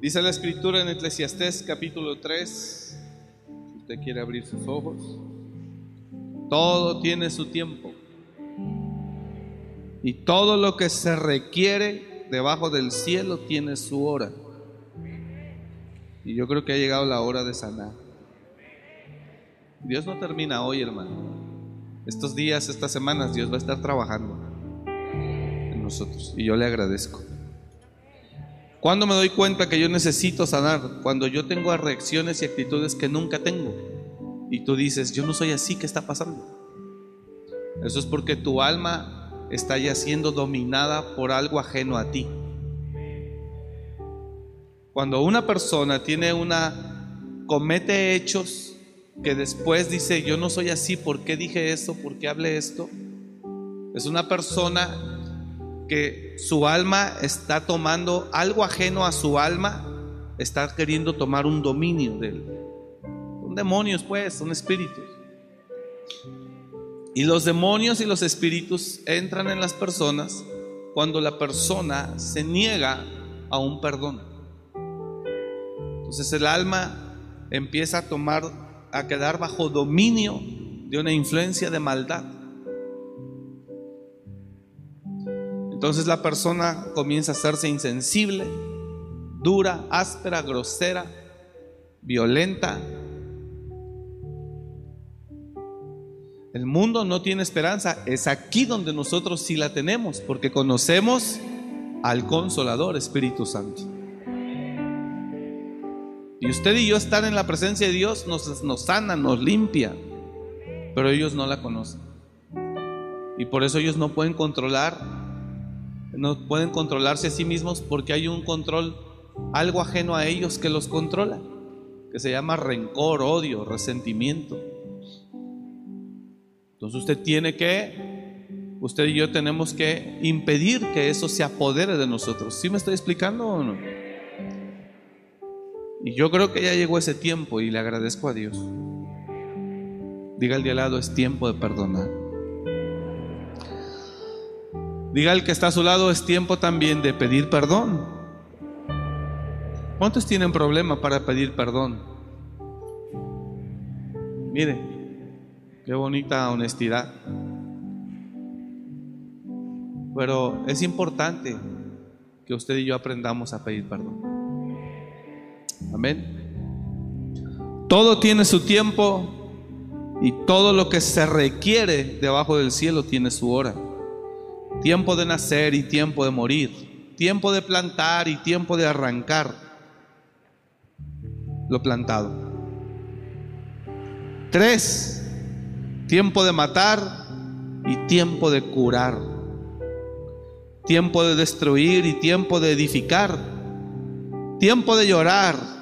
Dice la escritura en Eclesiastés capítulo 3, si usted quiere abrir sus ojos, todo tiene su tiempo. Y todo lo que se requiere debajo del cielo tiene su hora. Y yo creo que ha llegado la hora de sanar. Dios no termina hoy, hermano. Estos días, estas semanas, Dios va a estar trabajando en nosotros. Y yo le agradezco. ¿Cuándo me doy cuenta que yo necesito sanar? Cuando yo tengo reacciones y actitudes que nunca tengo. Y tú dices, yo no soy así, ¿qué está pasando? Eso es porque tu alma está ya siendo dominada por algo ajeno a ti. Cuando una persona tiene una, comete hechos que después dice, yo no soy así, ¿por qué dije esto? ¿Por qué hablé esto? Es una persona que su alma está tomando algo ajeno a su alma, está queriendo tomar un dominio de él. Son demonios, pues, son espíritus. Y los demonios y los espíritus entran en las personas cuando la persona se niega a un perdón. Entonces el alma empieza a tomar a quedar bajo dominio de una influencia de maldad. Entonces la persona comienza a hacerse insensible, dura, áspera, grosera, violenta. El mundo no tiene esperanza. Es aquí donde nosotros sí la tenemos, porque conocemos al consolador Espíritu Santo. Y usted y yo estar en la presencia de Dios nos, nos sana, nos limpia, pero ellos no la conocen. Y por eso ellos no pueden controlar, no pueden controlarse a sí mismos porque hay un control, algo ajeno a ellos que los controla, que se llama rencor, odio, resentimiento. Entonces usted tiene que, usted y yo tenemos que impedir que eso se apodere de nosotros. ¿Sí me estoy explicando o no? Y yo creo que ya llegó ese tiempo y le agradezco a Dios. Diga al de al lado, es tiempo de perdonar. Diga al que está a su lado, es tiempo también de pedir perdón. ¿Cuántos tienen problema para pedir perdón? Mire, qué bonita honestidad. Pero es importante que usted y yo aprendamos a pedir perdón. Amén. Todo tiene su tiempo y todo lo que se requiere debajo del cielo tiene su hora. Tiempo de nacer y tiempo de morir. Tiempo de plantar y tiempo de arrancar lo plantado. Tres, tiempo de matar y tiempo de curar. Tiempo de destruir y tiempo de edificar. Tiempo de llorar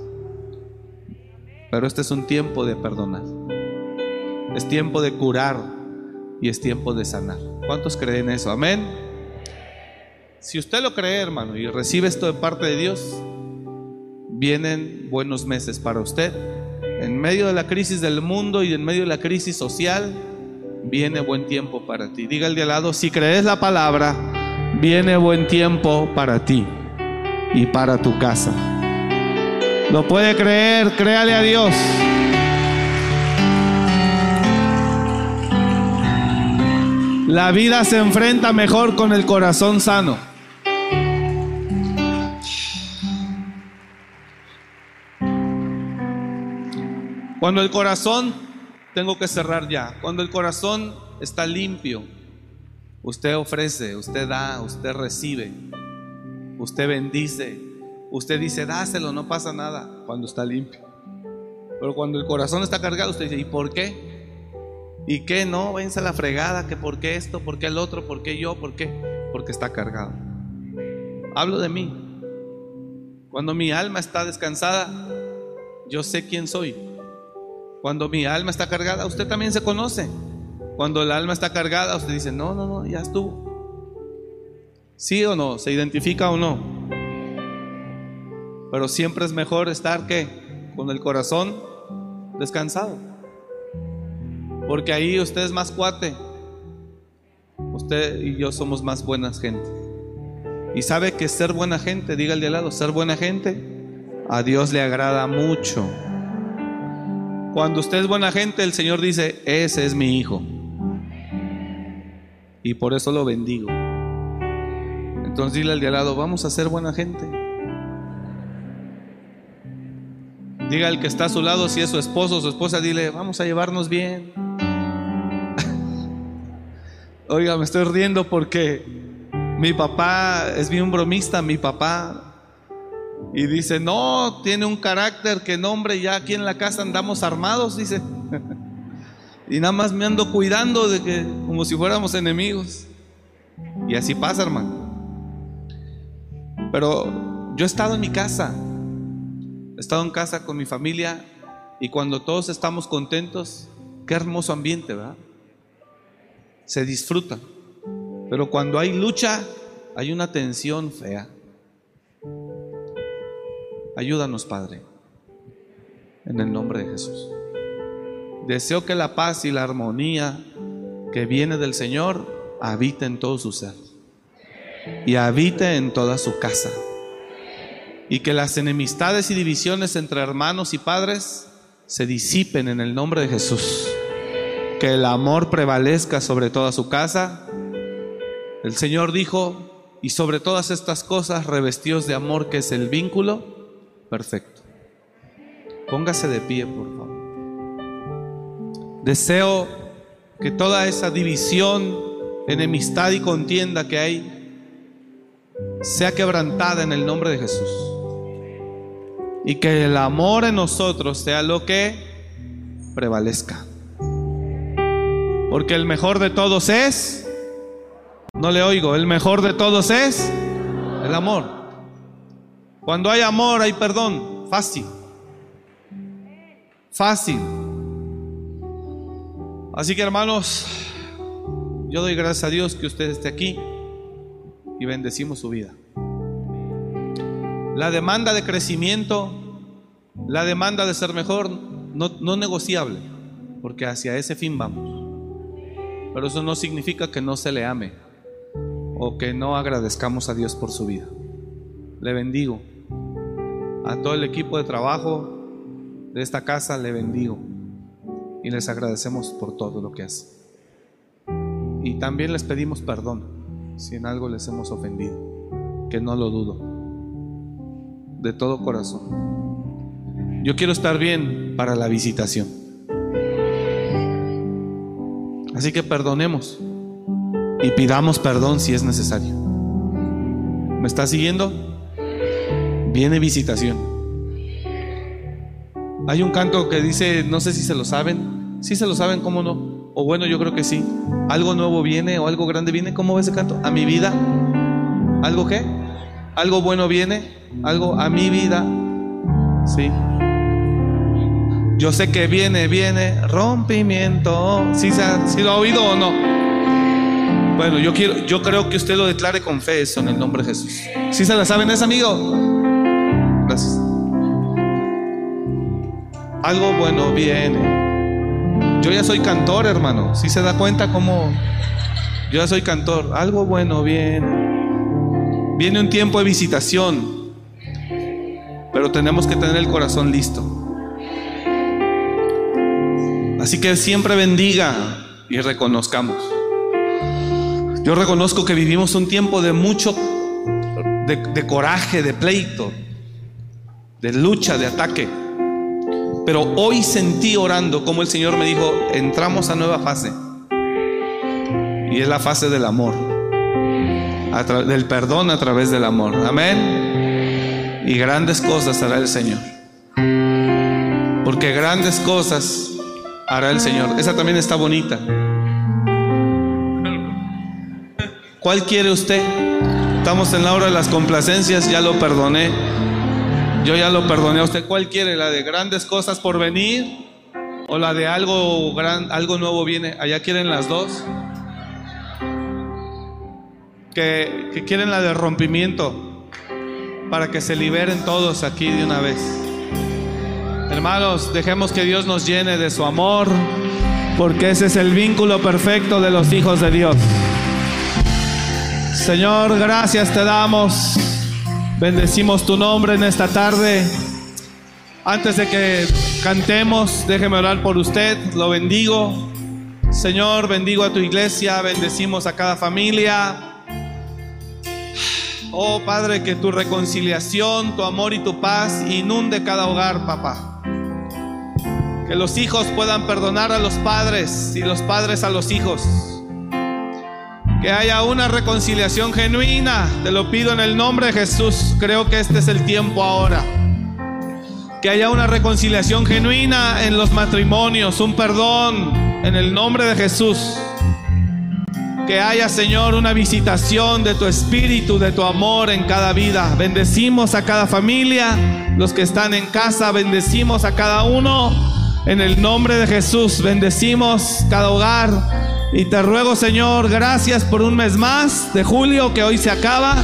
Pero este es un tiempo de perdonar. Es tiempo de curar y es tiempo de sanar. ¿Cuántos creen eso? Amén. Si usted lo cree, hermano, y recibe esto de parte de Dios, vienen buenos meses para usted. En medio de la crisis del mundo y en medio de la crisis social, viene buen tiempo para ti. Diga el de al lado, si crees la palabra, viene buen tiempo para ti y para tu casa. Lo puede creer, créale a Dios. La vida se enfrenta mejor con el corazón sano. Cuando el corazón, tengo que cerrar ya, cuando el corazón está limpio, usted ofrece, usted da, usted recibe, usted bendice, usted dice, dáselo, no pasa nada, cuando está limpio. Pero cuando el corazón está cargado, usted dice, ¿y por qué? ¿Y qué no? Vence la fregada, que por qué esto, por qué el otro, por qué yo, por qué? Porque está cargado. Hablo de mí. Cuando mi alma está descansada, yo sé quién soy. Cuando mi alma está cargada, usted también se conoce. Cuando el alma está cargada, usted dice, no, no, no, ya estuvo. ¿Sí o no? ¿Se identifica o no? Pero siempre es mejor estar que con el corazón descansado. Porque ahí usted es más cuate. Usted y yo somos más buenas gente. Y sabe que ser buena gente, diga el de al lado, ser buena gente, a Dios le agrada mucho. Cuando usted es buena gente, el Señor dice, ese es mi hijo. Y por eso lo bendigo. Entonces dile al de al lado, vamos a ser buena gente. Diga al que está a su lado, si es su esposo o su esposa, dile, vamos a llevarnos bien. *laughs* Oiga, me estoy riendo porque mi papá es bien bromista, mi papá. Y dice, no, tiene un carácter que no, hombre, ya aquí en la casa andamos armados, dice. *laughs* y nada más me ando cuidando de que, como si fuéramos enemigos. Y así pasa, hermano. Pero yo he estado en mi casa, he estado en casa con mi familia y cuando todos estamos contentos, qué hermoso ambiente, ¿verdad? Se disfruta. Pero cuando hay lucha, hay una tensión fea. Ayúdanos, Padre, en el nombre de Jesús. Deseo que la paz y la armonía que viene del Señor habite en todo su ser y habite en toda su casa. Y que las enemistades y divisiones entre hermanos y padres se disipen en el nombre de Jesús. Que el amor prevalezca sobre toda su casa. El Señor dijo, y sobre todas estas cosas revestidos de amor, que es el vínculo perfecto. Póngase de pie, por favor. Deseo que toda esa división, enemistad y contienda que hay sea quebrantada en el nombre de Jesús. Y que el amor en nosotros sea lo que prevalezca. Porque el mejor de todos es, no le oigo, el mejor de todos es el amor. Cuando hay amor hay perdón, fácil. Fácil. Así que hermanos, yo doy gracias a Dios que usted esté aquí y bendecimos su vida. La demanda de crecimiento, la demanda de ser mejor, no, no negociable, porque hacia ese fin vamos. Pero eso no significa que no se le ame o que no agradezcamos a Dios por su vida. Le bendigo. A todo el equipo de trabajo de esta casa le bendigo y les agradecemos por todo lo que hace. Y también les pedimos perdón si en algo les hemos ofendido, que no lo dudo, de todo corazón. Yo quiero estar bien para la visitación. Así que perdonemos y pidamos perdón si es necesario. ¿Me está siguiendo? Viene visitación. Hay un canto que dice, no sé si se lo saben, si se lo saben, ¿cómo no? O bueno, yo creo que sí. Algo nuevo viene o algo grande viene. ¿Cómo va ese canto? A mi vida. ¿Algo qué? Algo bueno viene. Algo a mi vida. Sí. Yo sé que viene, viene rompimiento. ¿Sí, se ha, ¿sí lo ha oído o no? Bueno, yo quiero, yo creo que usted lo declare con fe en el nombre de Jesús. ¿Sí se la saben esa, amigo? Gracias. Algo bueno viene. Yo ya soy cantor, hermano. Si se da cuenta cómo yo ya soy cantor. Algo bueno viene. Viene un tiempo de visitación. Pero tenemos que tener el corazón listo. Así que siempre bendiga y reconozcamos. Yo reconozco que vivimos un tiempo de mucho, de, coraje, de pleito, de lucha, de ataque. Pero hoy sentí orando como el Señor me dijo, entramos a nueva fase. Y es la fase del amor. Del perdón a través del amor. Amén. Y grandes cosas hará el Señor. Porque grandes cosas hará el Señor. Esa también está bonita. ¿Cuál quiere usted? Estamos en la hora de las complacencias, ya lo perdoné. Yo ya lo perdoné a usted. ¿Cuál quiere? ¿La de grandes cosas por venir? ¿O la de algo, gran, algo nuevo viene? ¿Allá quieren las dos? Que, quieren la de rompimiento para que se liberen todos aquí de una vez. Hermanos, dejemos que Dios nos llene de su amor, porque ese es el vínculo perfecto de los hijos de Dios. Señor, gracias te damos. Bendecimos tu nombre en esta tarde. Antes de que cantemos, déjeme orar por usted. Lo bendigo. Señor, bendigo a tu iglesia. Bendecimos a cada familia. Oh Padre, que tu reconciliación, tu amor y tu paz inunde cada hogar, papá. Que los hijos puedan perdonar a los padres y los padres a los hijos que haya una reconciliación genuina. Te lo pido en el nombre de Jesús. Creo que este es el tiempo ahora. Que haya una reconciliación genuina en los matrimonios, un perdón en el nombre de Jesús. Que haya, Señor, una visitación de tu espíritu, de tu amor en cada vida. Bendecimos a cada familia, los que están en casa, bendecimos a cada uno. En el nombre de Jesús, bendecimos cada hogar y te ruego, Señor, gracias por un mes más de julio que hoy se acaba.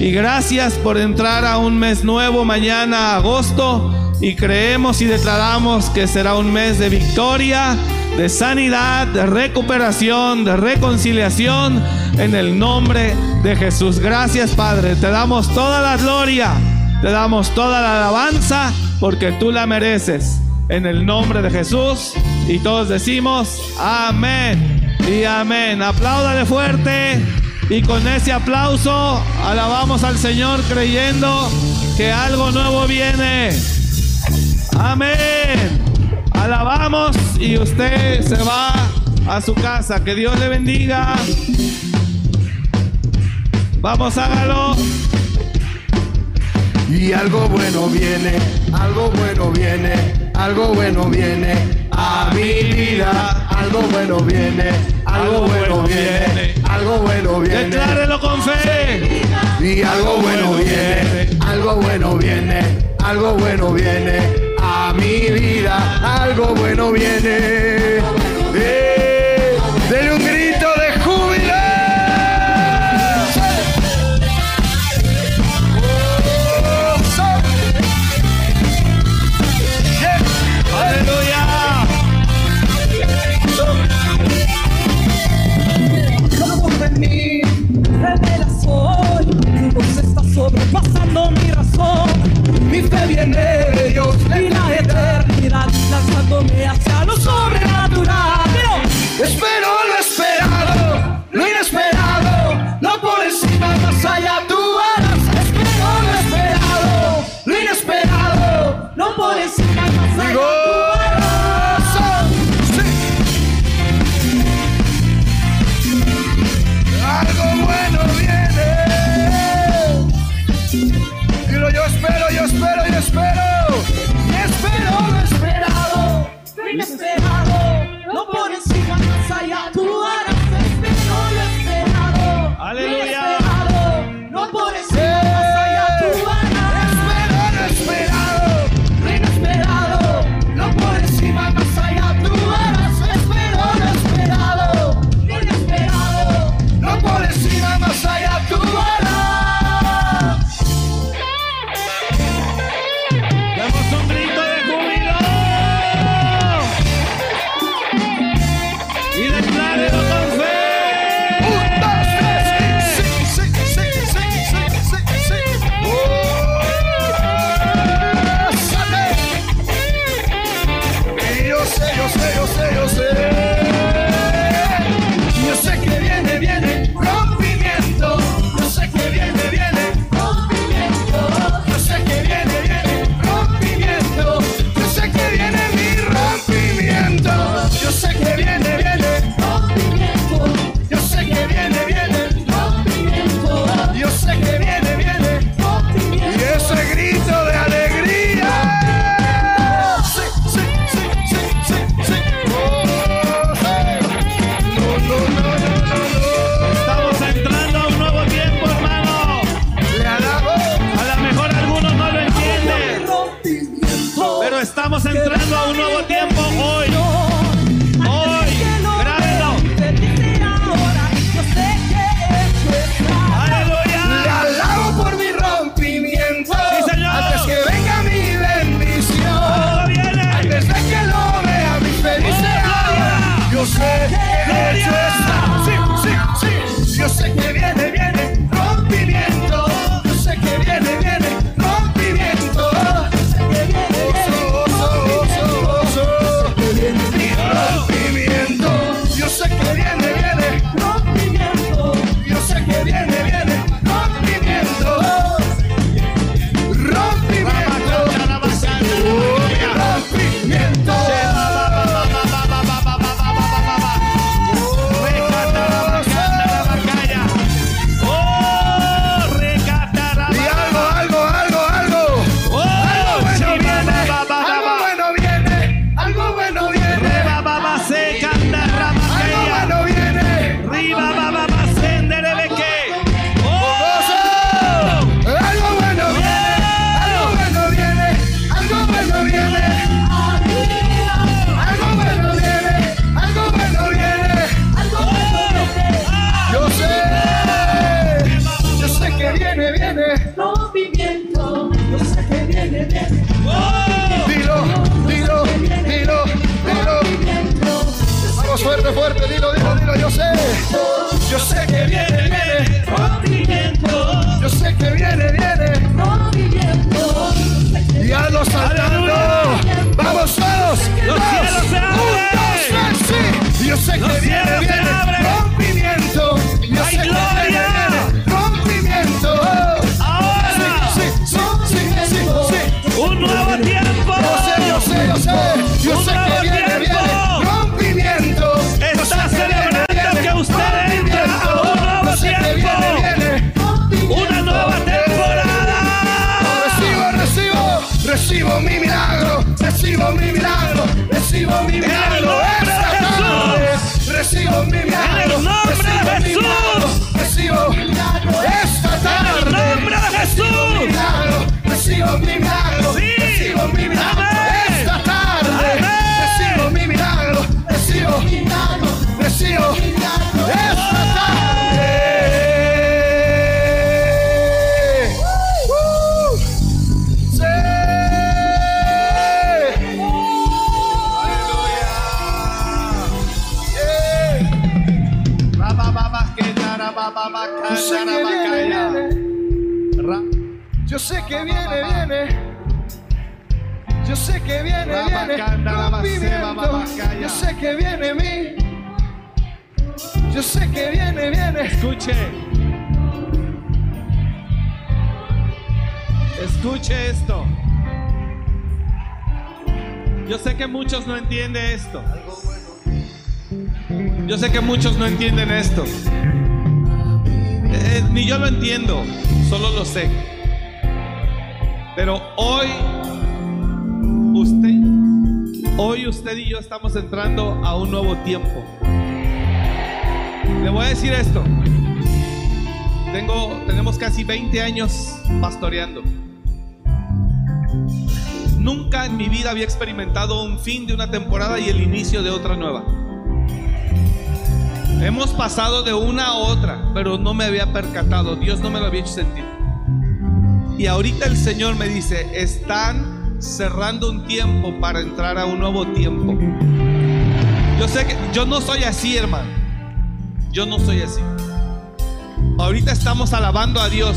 Y gracias por entrar a un mes nuevo mañana, agosto. Y creemos y declaramos que será un mes de victoria, de sanidad, de recuperación, de reconciliación en el nombre de Jesús. Gracias, Padre. Te damos toda la gloria, te damos toda la alabanza porque tú la mereces. En el nombre de Jesús. Y todos decimos, amén y amén. Apláudale fuerte. Y con ese aplauso alabamos al Señor creyendo que algo nuevo viene. Amén. Alabamos y usted se va a su casa. Que Dios le bendiga. Vamos, hágalo. Y algo bueno viene, algo bueno viene, algo bueno viene a mi vida. Algo bueno viene, algo bueno viene, algo bueno viene. Declárelo con fe. Y algo bueno viene, algo bueno viene, algo bueno viene a mi vida. Algo bueno viene. mi fe viene de Dios y la eternidad lanzándome hacia lo sobrenatural. Espero fuerte, fuerte, dilo, dilo, dilo. Yo sé. Yo sé que viene, viene. Rompimiento, Yo sé que viene, viene. rompimiento. Y a los saltando. Vamos todos. Los cielos se un, abren. dos, tres, sí. Yo sé que viene, viene. Recibo mi milagro, recibo mi milagro, recibo mi milagro. esta tarde. Recibo mi milagro, En el nombre de recibo mi milagro, Recibo esta En tarde. el nombre de Mi Jesús. milagro, recibo mi milagro, Yo sé que viene, viene. Yo sé que viene, viene. Yo sé que viene mi. Yo sé que viene, viene. Escuche. Escuche esto. Yo sé que muchos no entienden esto. Yo sé que muchos no entienden esto. Ni yo lo entiendo, solo lo sé. Pero hoy, usted, hoy usted y yo estamos entrando a un nuevo tiempo. Le voy a decir esto. Tengo, tenemos casi 20 años pastoreando. Nunca en mi vida había experimentado un fin de una temporada y el inicio de otra nueva. Hemos pasado de una a otra, pero no me había percatado. Dios no me lo había hecho sentir. Y ahorita el Señor me dice, están cerrando un tiempo para entrar a un nuevo tiempo. Yo sé que yo no soy así, hermano. Yo no soy así. Ahorita estamos alabando a Dios.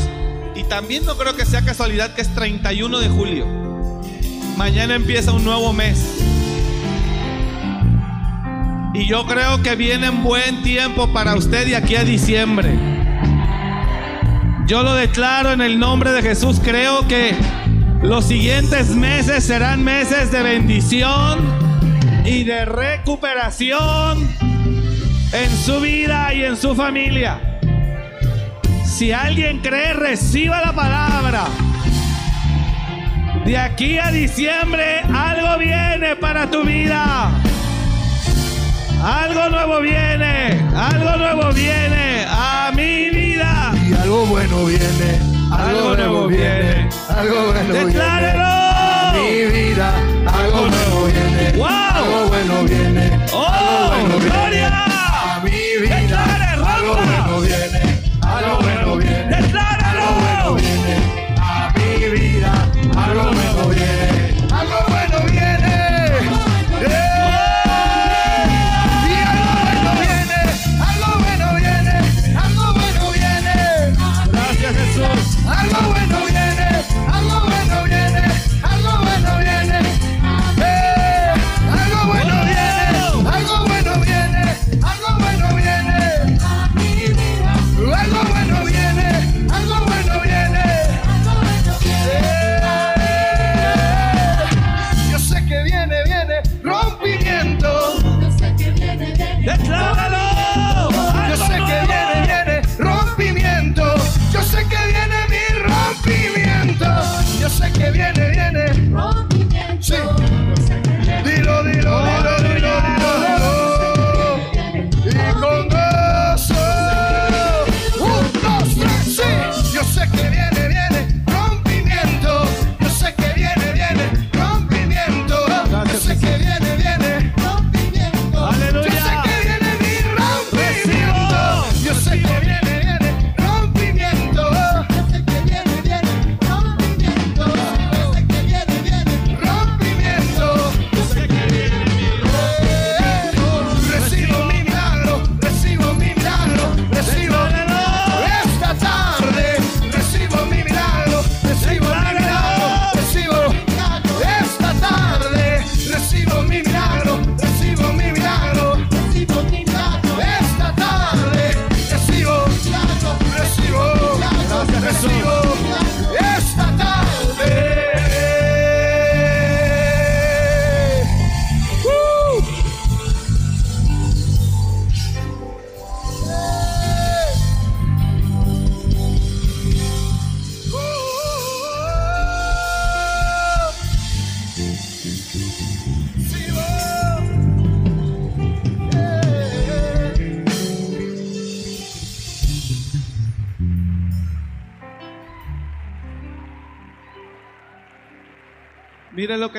Y también no creo que sea casualidad que es 31 de julio. Mañana empieza un nuevo mes. Y yo creo que viene buen tiempo para usted de aquí a diciembre. Yo lo declaro en el nombre de Jesús. Creo que los siguientes meses serán meses de bendición y de recuperación en su vida y en su familia. Si alguien cree, reciba la palabra. De aquí a diciembre algo viene para tu vida. Algo nuevo viene, algo nuevo viene a mi vida. Y algo bueno viene, algo, nuevo viene, algo bueno viene. Declárelo. A mi vida, algo nuevo viene, Wow. algo bueno viene, ¡Oh, algo bueno viene. gloria! A mi vida,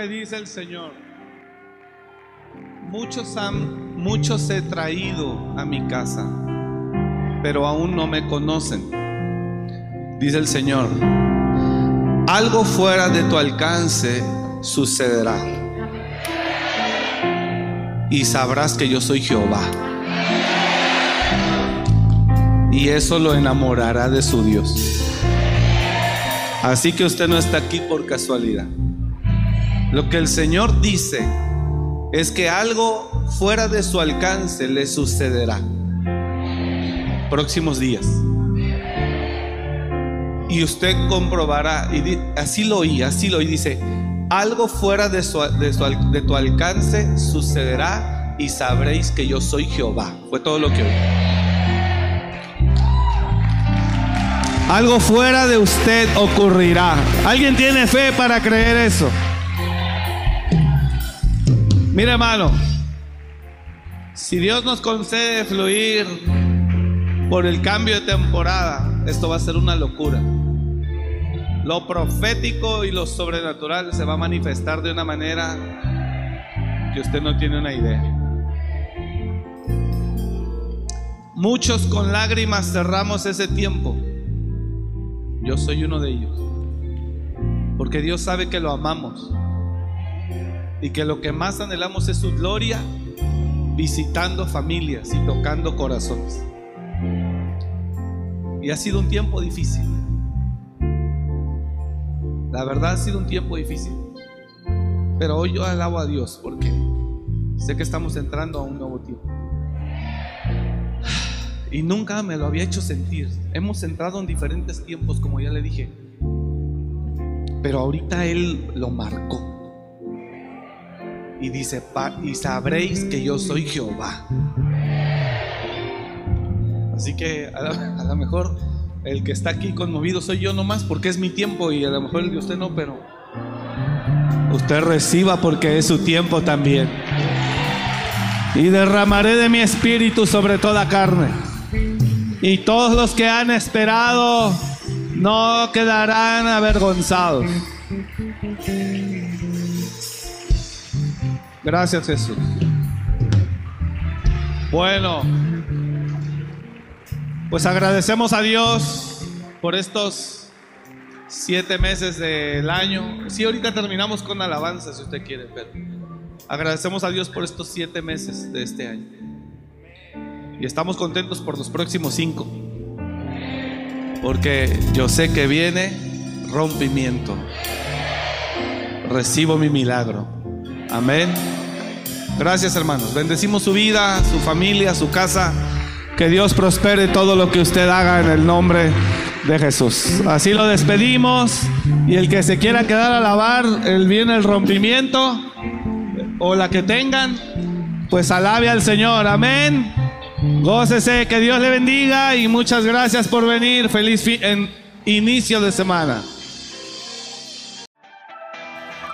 Dice el Señor. Muchos han, muchos he traído a mi casa, pero aún no me conocen. Dice el Señor, algo fuera de tu alcance sucederá. Y sabrás que yo soy Jehová. Y eso lo enamorará de su Dios. Así que usted no está aquí por casualidad. Lo que el Señor dice es que algo fuera de su alcance le sucederá. Próximos días. Y usted comprobará, y así lo oí, así lo oí, dice, algo fuera de, su, de, su, de tu alcance sucederá y sabréis que yo soy Jehová. Fue todo lo que oí. Algo fuera de usted ocurrirá. ¿Alguien tiene fe para creer eso? Mire hermano, si Dios nos concede fluir por el cambio de temporada, esto va a ser una locura. Lo profético y lo sobrenatural se va a manifestar de una manera que usted no tiene una idea. Muchos con lágrimas cerramos ese tiempo. Yo soy uno de ellos. Porque Dios sabe que lo amamos. Y que lo que más anhelamos es su gloria visitando familias y tocando corazones. Y ha sido un tiempo difícil. La verdad ha sido un tiempo difícil. Pero hoy yo alabo a Dios porque sé que estamos entrando a un nuevo tiempo. Y nunca me lo había hecho sentir. Hemos entrado en diferentes tiempos, como ya le dije. Pero ahorita Él lo marcó. Y dice, y sabréis que yo soy Jehová. Así que a lo, mejor el que está aquí conmovido soy yo nomás porque es mi tiempo y a lo mejor el de usted no, pero usted reciba porque es su tiempo también. Y derramaré de mi espíritu sobre toda carne. Y todos los que han esperado no quedarán avergonzados. Gracias Jesús. Bueno, pues agradecemos a Dios por estos siete meses del año. Sí, ahorita terminamos con alabanza si usted quiere, pero agradecemos a Dios por estos siete meses de este año. Y estamos contentos por los próximos cinco. Porque yo sé que viene rompimiento. Recibo mi milagro. Amén. Gracias hermanos. Bendecimos su vida, su familia, su casa. Que Dios prospere todo lo que usted haga en el nombre de Jesús. Así lo despedimos. Y el que se quiera quedar a lavar el bien, el rompimiento o la que tengan, pues alabe al Señor. Amén. Gócese, que Dios le bendiga y muchas gracias por venir. Feliz inicio de semana.